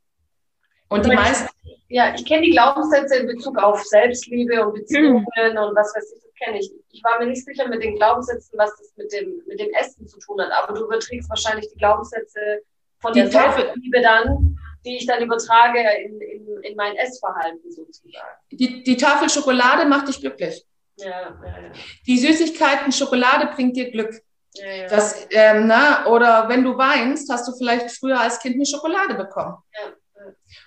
Und die meisten. Ja, ich kenne die Glaubenssätze in Bezug auf Selbstliebe und Beziehungen mhm. und was weiß ich, das kenne ich. Ich war mir nicht sicher mit den Glaubenssätzen, was das mit dem, mit dem Essen zu tun hat, aber du überträgst wahrscheinlich die Glaubenssätze von die der Selbstliebe dann die ich dann übertrage in, in, in mein Essverhalten sozusagen. Die, die Tafel Schokolade macht dich glücklich. Ja, ja, ja. Die Süßigkeiten Schokolade bringt dir Glück. Ja, ja. Das, ähm, na, oder wenn du weinst, hast du vielleicht früher als Kind eine Schokolade bekommen. Ja,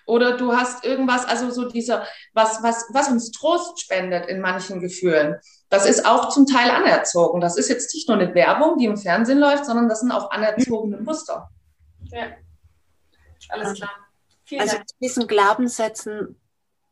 oder du hast irgendwas, also so dieser, was, was, was uns Trost spendet in manchen Gefühlen. Das ist auch zum Teil anerzogen. Das ist jetzt nicht nur eine Werbung, die im Fernsehen läuft, sondern das sind auch anerzogene Muster. Ja, alles klar. Vielen also Dank. zu diesen Glaubenssätzen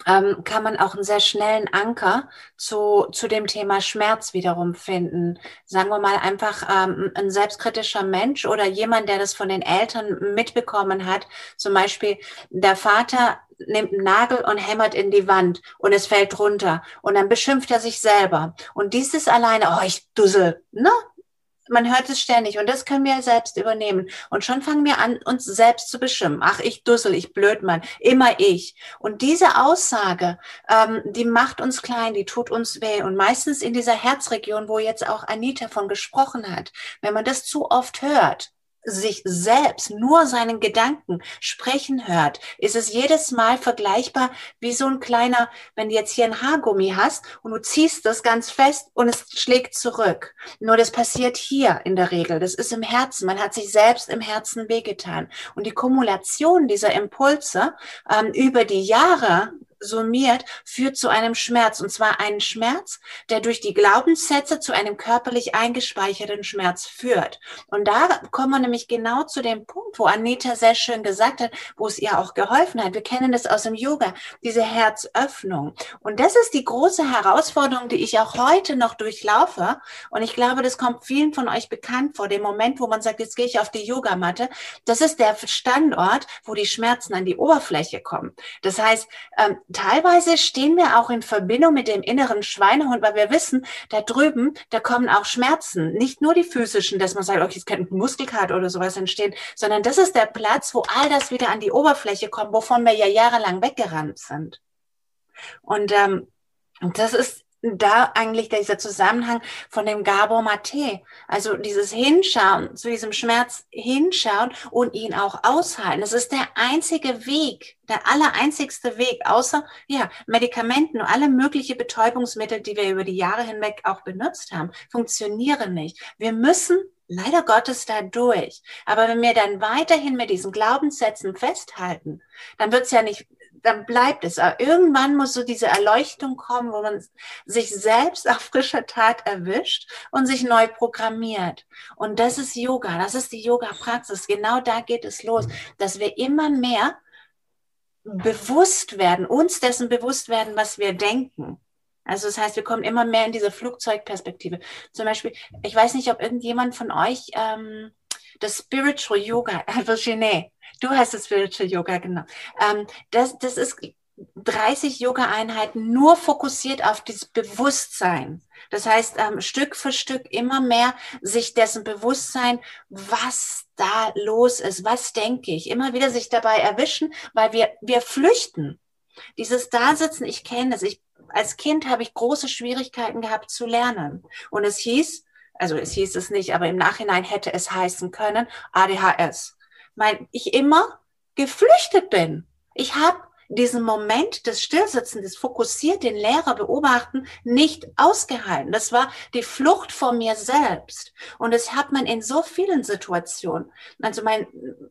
ähm, kann man auch einen sehr schnellen Anker zu, zu dem Thema Schmerz wiederum finden. Sagen wir mal einfach ähm, ein selbstkritischer Mensch oder jemand, der das von den Eltern mitbekommen hat. Zum Beispiel der Vater nimmt einen Nagel und hämmert in die Wand und es fällt runter und dann beschimpft er sich selber. Und dieses alleine, oh, ich dussel, ne? Man hört es ständig und das können wir selbst übernehmen. Und schon fangen wir an, uns selbst zu beschimpfen. Ach, ich Dussel, ich Blödmann, immer ich. Und diese Aussage, ähm, die macht uns klein, die tut uns weh. Und meistens in dieser Herzregion, wo jetzt auch Anita von gesprochen hat, wenn man das zu oft hört, sich selbst nur seinen Gedanken sprechen hört, ist es jedes Mal vergleichbar wie so ein kleiner, wenn du jetzt hier ein Haargummi hast und du ziehst das ganz fest und es schlägt zurück. Nur das passiert hier in der Regel. Das ist im Herzen. Man hat sich selbst im Herzen wehgetan. Und die Kumulation dieser Impulse ähm, über die Jahre summiert, führt zu einem Schmerz. Und zwar einen Schmerz, der durch die Glaubenssätze zu einem körperlich eingespeicherten Schmerz führt. Und da kommen wir nämlich genau zu dem Punkt, wo Anita sehr schön gesagt hat, wo es ihr auch geholfen hat. Wir kennen das aus dem Yoga, diese Herzöffnung. Und das ist die große Herausforderung, die ich auch heute noch durchlaufe. Und ich glaube, das kommt vielen von euch bekannt vor, dem Moment, wo man sagt, jetzt gehe ich auf die Yogamatte. Das ist der Standort, wo die Schmerzen an die Oberfläche kommen. Das heißt, ähm, teilweise stehen wir auch in Verbindung mit dem inneren Schweinehund, weil wir wissen, da drüben, da kommen auch Schmerzen. Nicht nur die physischen, dass man sagt, okay, es könnte ein Muskelkater oder sowas entstehen, sondern das ist der Platz, wo all das wieder an die Oberfläche kommt, wovon wir ja jahrelang weggerannt sind. Und ähm, das ist da eigentlich dieser Zusammenhang von dem Gabor Mate, also dieses Hinschauen, zu diesem Schmerz hinschauen und ihn auch aushalten. Das ist der einzige Weg, der allereinzigste Weg, außer ja, Medikamenten und alle mögliche Betäubungsmittel, die wir über die Jahre hinweg auch benutzt haben, funktionieren nicht. Wir müssen leider Gottes da durch. Aber wenn wir dann weiterhin mit diesen Glaubenssätzen festhalten, dann wird es ja nicht dann bleibt es. Aber irgendwann muss so diese Erleuchtung kommen, wo man sich selbst auf frischer Tat erwischt und sich neu programmiert. Und das ist Yoga, das ist die Yoga-Praxis. Genau da geht es los, dass wir immer mehr bewusst werden, uns dessen bewusst werden, was wir denken. Also das heißt, wir kommen immer mehr in diese Flugzeugperspektive. Zum Beispiel, ich weiß nicht, ob irgendjemand von euch ähm, das Spiritual Yoga, *laughs* Virginie, du hast das Spiritual Yoga, genau. Ähm, das, das ist 30 Yoga-Einheiten nur fokussiert auf dieses Bewusstsein. Das heißt, ähm, Stück für Stück immer mehr sich dessen Bewusstsein, was da los ist, was denke ich, immer wieder sich dabei erwischen, weil wir, wir flüchten. Dieses Dasitzen, ich kenne das, ich, als Kind habe ich große Schwierigkeiten gehabt zu lernen. Und es hieß, also es hieß es nicht, aber im Nachhinein hätte es heißen können, ADHS. Weil ich immer geflüchtet bin. Ich habe diesen Moment des Stillsitzens, des fokussiert den Lehrer beobachten, nicht ausgehalten. Das war die Flucht vor mir selbst. Und das hat man in so vielen Situationen. Also mein,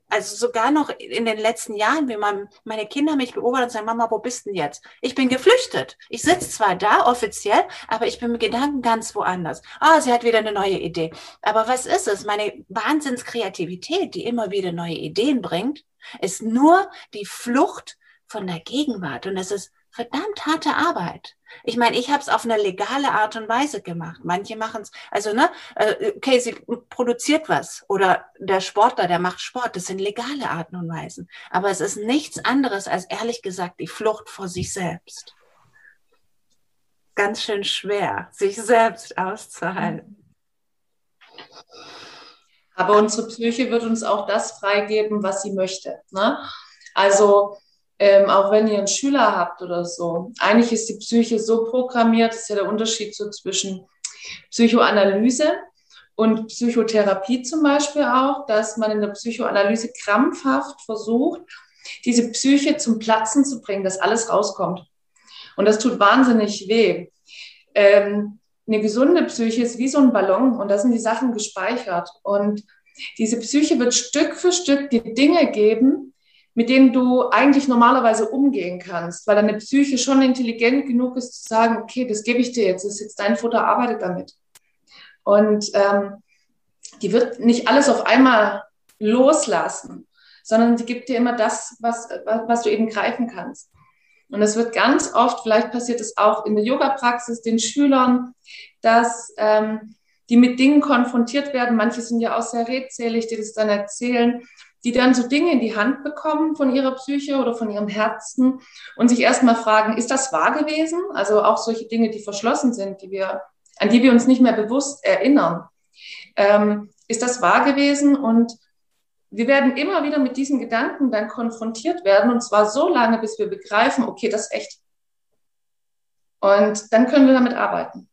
also sogar noch in den letzten Jahren, wie man, meine Kinder mich beobachten und sagen, Mama, wo bist denn jetzt? Ich bin geflüchtet. Ich sitze zwar da offiziell, aber ich bin mit Gedanken ganz woanders. Ah, sie hat wieder eine neue Idee. Aber was ist es? Meine Wahnsinnskreativität, die immer wieder neue Ideen bringt, ist nur die Flucht von der Gegenwart. Und es ist verdammt harte Arbeit. Ich meine, ich habe es auf eine legale Art und Weise gemacht. Manche machen es, also ne, äh, okay, sie produziert was oder der Sportler, der macht Sport. Das sind legale Arten und Weisen. Aber es ist nichts anderes als ehrlich gesagt die Flucht vor sich selbst. Ganz schön schwer, sich selbst auszuhalten. Aber unsere Psyche wird uns auch das freigeben, was sie möchte. Ne? Also ähm, auch wenn ihr einen Schüler habt oder so. Eigentlich ist die Psyche so programmiert, das ist ja der Unterschied so zwischen Psychoanalyse und Psychotherapie zum Beispiel auch, dass man in der Psychoanalyse krampfhaft versucht, diese Psyche zum Platzen zu bringen, dass alles rauskommt. Und das tut wahnsinnig weh. Ähm, eine gesunde Psyche ist wie so ein Ballon und da sind die Sachen gespeichert. Und diese Psyche wird Stück für Stück die Dinge geben, mit denen du eigentlich normalerweise umgehen kannst, weil deine Psyche schon intelligent genug ist zu sagen, okay, das gebe ich dir jetzt, das ist jetzt dein Futter, arbeite damit. Und ähm, die wird nicht alles auf einmal loslassen, sondern die gibt dir immer das, was, was du eben greifen kannst. Und es wird ganz oft, vielleicht passiert es auch in der Yoga-Praxis, den Schülern, dass ähm, die mit Dingen konfrontiert werden. Manche sind ja auch sehr redselig, die das dann erzählen die dann so Dinge in die Hand bekommen von ihrer Psyche oder von ihrem Herzen und sich erstmal fragen, ist das wahr gewesen? Also auch solche Dinge, die verschlossen sind, die wir, an die wir uns nicht mehr bewusst erinnern. Ähm, ist das wahr gewesen? Und wir werden immer wieder mit diesen Gedanken dann konfrontiert werden und zwar so lange, bis wir begreifen, okay, das ist echt. Und dann können wir damit arbeiten.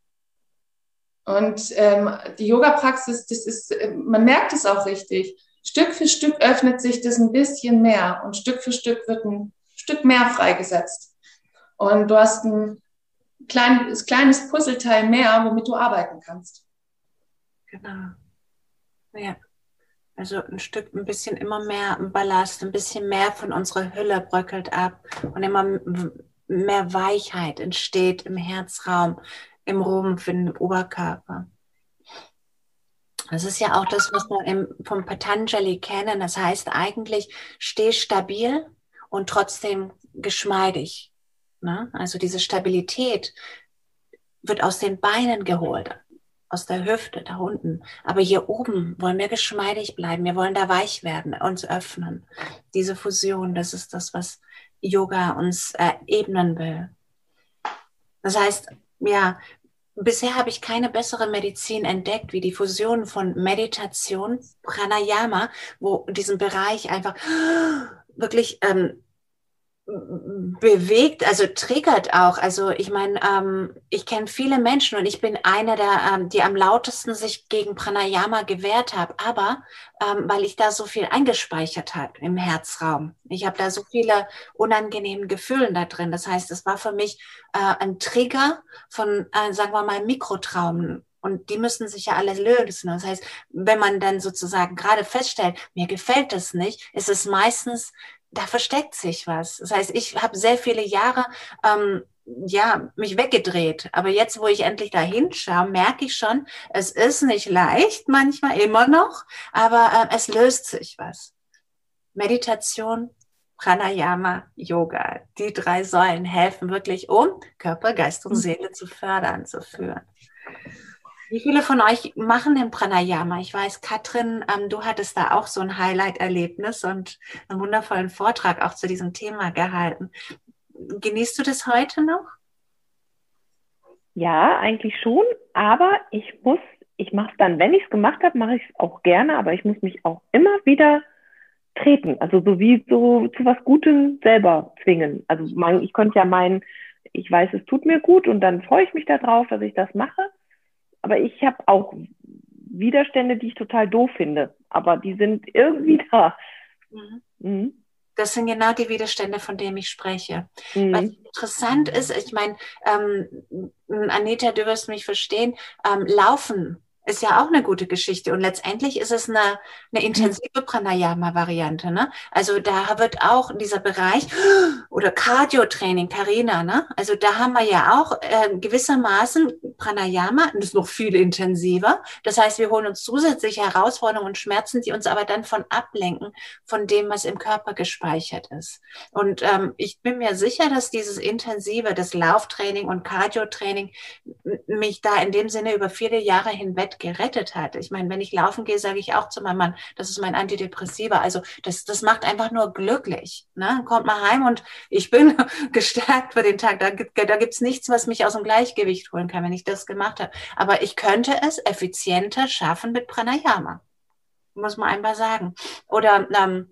Und ähm, die Yoga-Praxis, das ist, man merkt es auch richtig. Stück für Stück öffnet sich das ein bisschen mehr und Stück für Stück wird ein Stück mehr freigesetzt. Und du hast ein kleines, kleines Puzzleteil mehr, womit du arbeiten kannst. Genau. Ja. Also ein Stück, ein bisschen immer mehr Ballast, ein bisschen mehr von unserer Hülle bröckelt ab und immer mehr Weichheit entsteht im Herzraum, im Rumpf, im Oberkörper. Das ist ja auch das, was wir im, vom Patanjali kennen. Das heißt eigentlich, steh stabil und trotzdem geschmeidig. Ne? Also diese Stabilität wird aus den Beinen geholt, aus der Hüfte, da unten. Aber hier oben wollen wir geschmeidig bleiben. Wir wollen da weich werden, uns öffnen. Diese Fusion, das ist das, was Yoga uns äh, ebnen will. Das heißt, ja, Bisher habe ich keine bessere Medizin entdeckt wie die Fusion von Meditation, Pranayama, wo diesen Bereich einfach *gasps* wirklich ähm, bewegt, also triggert auch. Also ich meine, ähm, ich kenne viele Menschen und ich bin einer der, ähm, die am lautesten sich gegen Pranayama gewehrt habe, aber ähm, weil ich da so viel eingespeichert habe im Herzraum. Ich habe da so viele unangenehme Gefühle da drin. Das heißt, es war für mich äh, ein Trigger von, äh, sagen wir mal, Mikrotraumen. Und die müssen sich ja alle lösen. Das heißt, wenn man dann sozusagen gerade feststellt, mir gefällt das nicht, ist es meistens da versteckt sich was. Das heißt, ich habe sehr viele Jahre ähm, ja mich weggedreht, aber jetzt, wo ich endlich da hinschaue, merke ich schon, es ist nicht leicht, manchmal immer noch, aber äh, es löst sich was. Meditation, Pranayama, Yoga. Die drei Säulen helfen wirklich, um Körper, Geist und mhm. Seele zu fördern, zu führen. Wie viele von euch machen den Pranayama? Ich weiß, Katrin, ähm, du hattest da auch so ein Highlight-Erlebnis und einen wundervollen Vortrag auch zu diesem Thema gehalten. Genießt du das heute noch? Ja, eigentlich schon, aber ich muss, ich mache es dann, wenn ich es gemacht habe, mache ich es auch gerne, aber ich muss mich auch immer wieder treten, also so wie so zu was Gutem selber zwingen. Also man, ich könnte ja meinen, ich weiß, es tut mir gut und dann freue ich mich darauf, dass ich das mache. Aber ich habe auch Widerstände, die ich total doof finde, aber die sind irgendwie da. Mhm. Mhm. Das sind genau die Widerstände, von denen ich spreche. Mhm. Was interessant ist, ich meine, ähm, Anita, du wirst mich verstehen, ähm, Laufen ist ja auch eine gute Geschichte. Und letztendlich ist es eine, eine intensive Pranayama-Variante. Ne? Also da wird auch dieser Bereich *gasps* oder Cardio-Training, Karina, ne? also da haben wir ja auch äh, gewissermaßen Pranayama, das ist noch viel intensiver. Das heißt, wir holen uns zusätzliche Herausforderungen und Schmerzen, die uns aber dann von ablenken, von dem, was im Körper gespeichert ist. Und ähm, ich bin mir sicher, dass dieses intensive, das Lauftraining und Cardio-Training mich da in dem Sinne über viele Jahre hinweg gerettet hat. Ich meine, wenn ich laufen gehe, sage ich auch zu meinem Mann, das ist mein Antidepressiva. Also das, das macht einfach nur glücklich. Ne? Kommt mal heim und ich bin *laughs* gestärkt für den Tag. Da, da gibt's nichts, was mich aus dem Gleichgewicht holen kann, wenn ich das gemacht habe. Aber ich könnte es effizienter schaffen mit Pranayama. Muss man einfach sagen. Oder ähm,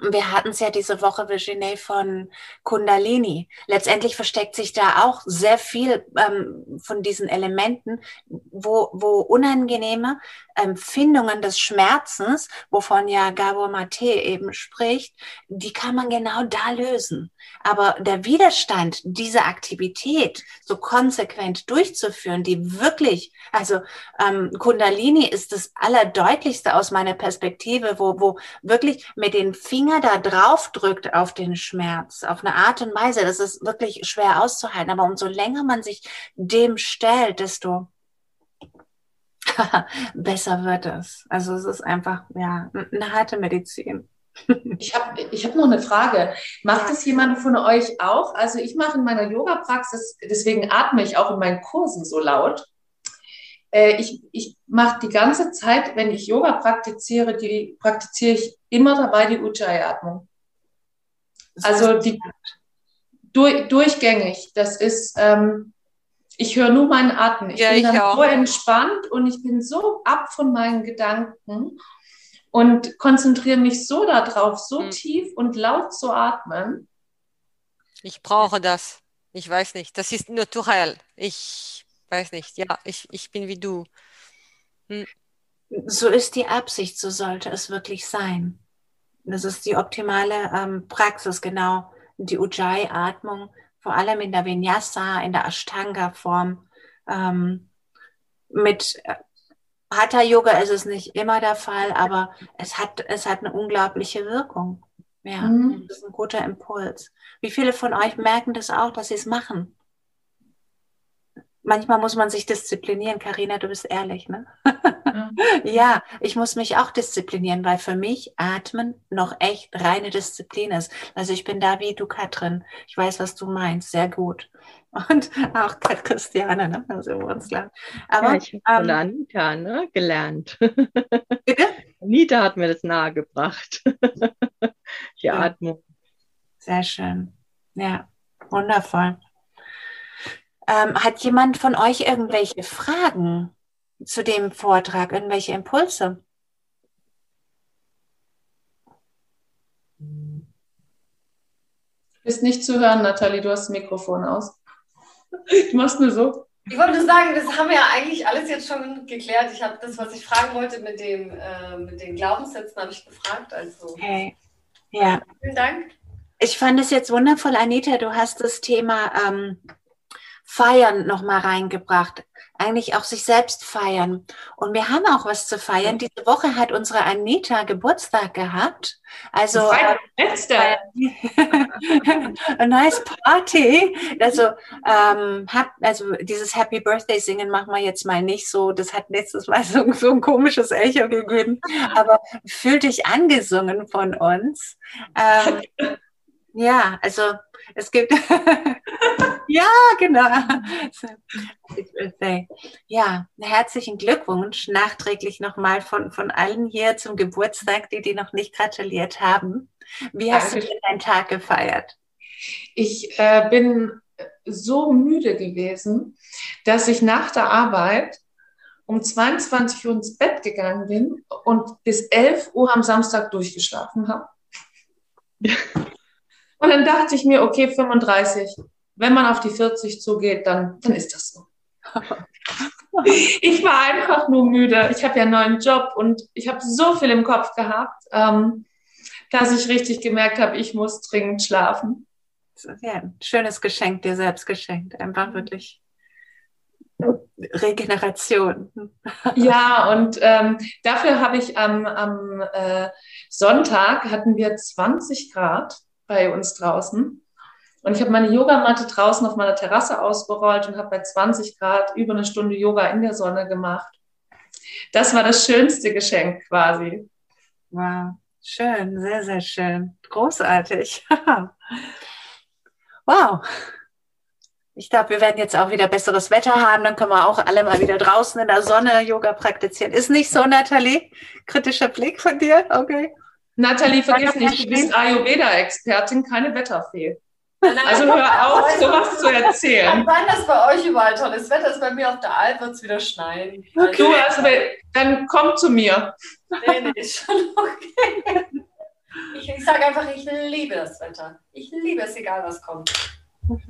wir hatten es ja diese Woche, Virginie, von Kundalini. Letztendlich versteckt sich da auch sehr viel ähm, von diesen Elementen, wo, wo unangenehme Empfindungen des Schmerzens, wovon ja Gabor Mate eben spricht, die kann man genau da lösen. Aber der Widerstand, diese Aktivität so konsequent durchzuführen, die wirklich, also ähm, Kundalini ist das Allerdeutlichste aus meiner Perspektive, wo, wo wirklich mit den Finger da drauf drückt auf den Schmerz, auf eine Art und Weise, das ist wirklich schwer auszuhalten. Aber umso länger man sich dem stellt, desto *laughs* besser wird es. Also es ist einfach ja eine harte Medizin. *laughs* Ich habe ich hab noch eine Frage. Macht es jemand von euch auch? Also ich mache in meiner Yoga-Praxis, deswegen atme ich auch in meinen Kursen so laut. Äh, ich ich mache die ganze Zeit, wenn ich Yoga praktiziere, die praktiziere ich immer dabei die Ujjayi-Atmung. Also die durch, durchgängig. Das ist ähm, ich höre nur meinen Atem. Ich ja, bin ich dann auch. so entspannt und ich bin so ab von meinen Gedanken und konzentriere mich so darauf, so hm. tief und laut zu atmen. Ich brauche das. Ich weiß nicht. Das ist naturell. Ich weiß nicht. Ja, ich, ich bin wie du. Hm. So ist die Absicht, so sollte es wirklich sein. Das ist die optimale ähm, Praxis, genau. Die Ujjayi-Atmung vor allem in der Vinyasa, in der Ashtanga-Form. Ähm, mit äh, Hatha Yoga ist es nicht immer der Fall, aber es hat, es hat eine unglaubliche Wirkung. Ja, mhm. das ist ein guter Impuls. Wie viele von euch merken das auch, dass sie es machen? Manchmal muss man sich disziplinieren. Karina, du bist ehrlich, ne? *laughs* Ja. ja, ich muss mich auch disziplinieren, weil für mich Atmen noch echt reine Disziplin ist. Also ich bin da wie du, Katrin. Ich weiß, was du meinst. Sehr gut. *laughs* Und auch Kat Christiane, ne? Da sind wir uns klar. Aber ja, ich habe ähm, von Anita ne, gelernt. *laughs* Bitte? Anita hat mir das nahegebracht. Die ja. Atmung. Sehr schön. Ja, wundervoll. Ähm, hat jemand von euch irgendwelche Fragen zu dem Vortrag, irgendwelche Impulse? Du bist nicht zu hören, Nathalie, du hast das Mikrofon aus. *laughs* Du machst nur so. Ich wollte sagen, das haben wir ja eigentlich alles jetzt schon geklärt. Ich habe das, was ich fragen wollte mit, dem, äh, mit den Glaubenssätzen, habe ich gefragt. Also. Okay. Ja. Vielen Dank. Ich fand es jetzt wundervoll, Anita. Du hast das Thema ähm, Feiern nochmal reingebracht. Eigentlich auch sich selbst feiern. Und wir haben auch was zu feiern. Diese Woche hat unsere Anita Geburtstag gehabt. Also äh, *laughs* ein nice Party. Also, ähm, hab, also dieses Happy Birthday singen machen wir jetzt mal nicht so. Das hat letztes Mal so, so ein komisches Echo gegeben. Aber fühl dich angesungen von uns. Ähm, *laughs* Ja, also es gibt, *laughs* ja, genau. Ja, herzlichen Glückwunsch nachträglich nochmal von, von allen hier zum Geburtstag, die die noch nicht gratuliert haben. Wie hast Danke. du deinen Tag gefeiert? Ich äh, bin so müde gewesen, dass ich nach der Arbeit um 22 Uhr ins Bett gegangen bin und bis 11 Uhr am Samstag durchgeschlafen habe. *laughs* Und dann dachte ich mir, okay, 35, wenn man auf die 40 zugeht, dann, dann ist das so. ich war einfach nur müde. Ich habe ja einen neuen Job und ich habe so viel im Kopf gehabt, ähm, dass ich richtig gemerkt habe, ich muss dringend schlafen. Ja, ein schönes Geschenk dir selbst geschenkt. Einfach wirklich Regeneration. Ja, und ähm, dafür habe ich am, am äh, Sonntag hatten wir 20 Grad bei uns draußen. Und ich habe meine Yogamatte draußen auf meiner Terrasse ausgerollt und habe bei 20 Grad über eine Stunde Yoga in der Sonne gemacht. Das war das schönste Geschenk quasi. Wow, schön, sehr, sehr schön. Großartig. *laughs* wow. Ich glaube, wir werden jetzt auch wieder besseres Wetter haben. Dann können wir auch alle mal wieder draußen in der Sonne Yoga praktizieren. Ist nicht so, Nathalie? Kritischer Blick von dir? Okay. Nathalie, vergiss nicht, du bist Ayurveda-Expertin, keine Wetterfee. Also hör auf, sowas zu erzählen. Wann das bei euch überall tolles Wetter ist, bei mir auf der Alp wird es wieder schneien. Okay. Du, also, dann komm zu mir. Nee, nee, schon okay. Ich, ich sage einfach, ich liebe das Wetter. Ich liebe es, egal was kommt.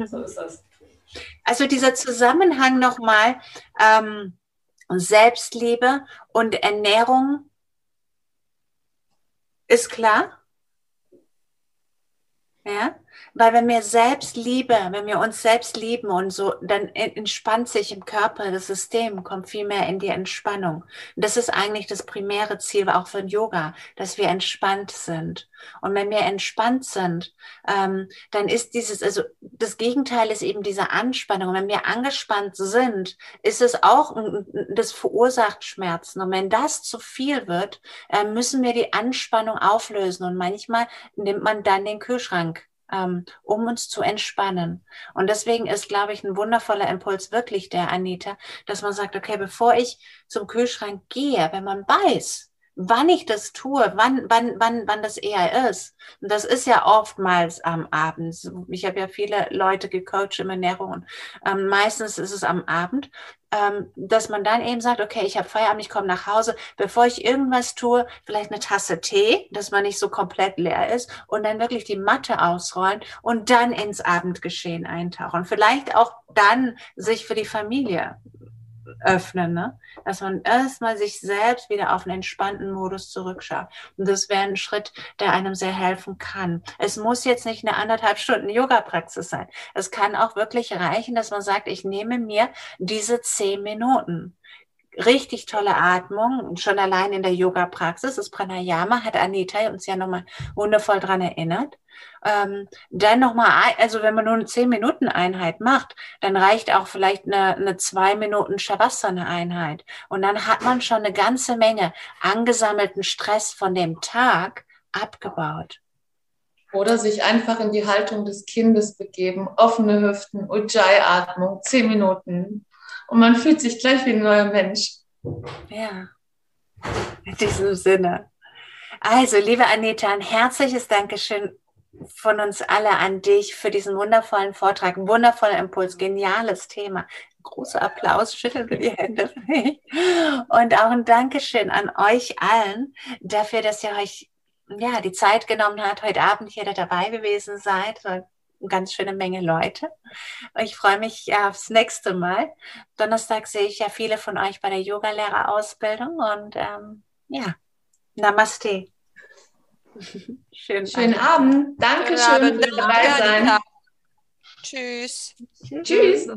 So ist das. Also dieser Zusammenhang nochmal, ähm, Selbstliebe und Ernährung ist klar? Ja? Weil wenn wir selbst Liebe, wenn wir uns selbst lieben und so, dann entspannt sich im Körper das System, kommt viel mehr in die Entspannung. Und das ist eigentlich das primäre Ziel auch von Yoga, dass wir entspannt sind. Und wenn wir entspannt sind, ähm, dann ist dieses, also das Gegenteil ist eben diese Anspannung. Wenn wir angespannt sind, ist es auch, das verursacht Schmerzen. Und wenn das zu viel wird, äh, müssen wir die Anspannung auflösen. Und manchmal nimmt man dann den Kühlschrank um uns zu entspannen. Und deswegen ist, glaube ich, ein wundervoller Impuls wirklich der Anita, dass man sagt, okay, bevor ich zum Kühlschrank gehe, wenn man weiß, wann ich das tue, wann, wann, wann, wann das eher ist. Und das ist ja oftmals am Abend. Ich habe ja viele Leute gecoacht im Ernährung und ähm, meistens ist es am Abend ähm, dass man dann eben sagt, okay, ich habe Feierabend, ich komme nach Hause, bevor ich irgendwas tue, vielleicht eine Tasse Tee, dass man nicht so komplett leer ist und dann wirklich die Matte ausrollen und dann ins Abendgeschehen eintauchen. Vielleicht auch dann sich für die Familie öffnen, ne? dass man erstmal sich selbst wieder auf einen entspannten Modus zurückschaut. Und das wäre ein Schritt, der einem sehr helfen kann. Es muss jetzt nicht eine anderthalb Stunden Yoga-Praxis sein. Es kann auch wirklich reichen, dass man sagt, ich nehme mir diese zehn Minuten richtig tolle Atmung, schon allein in der Yoga-Praxis. Das Pranayama hat Anita uns ja nochmal wundervoll dran erinnert. Ähm, dann nochmal, also wenn man nur eine 10-Minuten-Einheit macht, dann reicht auch vielleicht eine, eine 2-Minuten-Shavasana-Einheit. Und dann hat man schon eine ganze Menge angesammelten Stress von dem Tag abgebaut. Oder sich einfach in die Haltung des Kindes begeben, offene Hüften, Ujjayi-Atmung, 10 Minuten. Und man fühlt sich gleich wie ein neuer Mensch. Ja, in diesem Sinne. Also, liebe Anita, ein herzliches Dankeschön von uns alle an dich für diesen wundervollen Vortrag, wundervoller Impuls, geniales Thema. Großer Applaus, schütteln wir die Hände. Und auch ein Dankeschön an euch allen dafür, dass ihr euch ja, die Zeit genommen habt, heute Abend hier dabei gewesen seid. Eine ganz schöne Menge Leute. Ich freue mich aufs nächste Mal. Donnerstag sehe ich ja viele von euch bei der Yogalehrerausbildung und ähm, ja, Namaste. *laughs* Schönen, Schönen Abend. Abend. Dankeschön fürs dabei sein. Tschüss. Tschüss.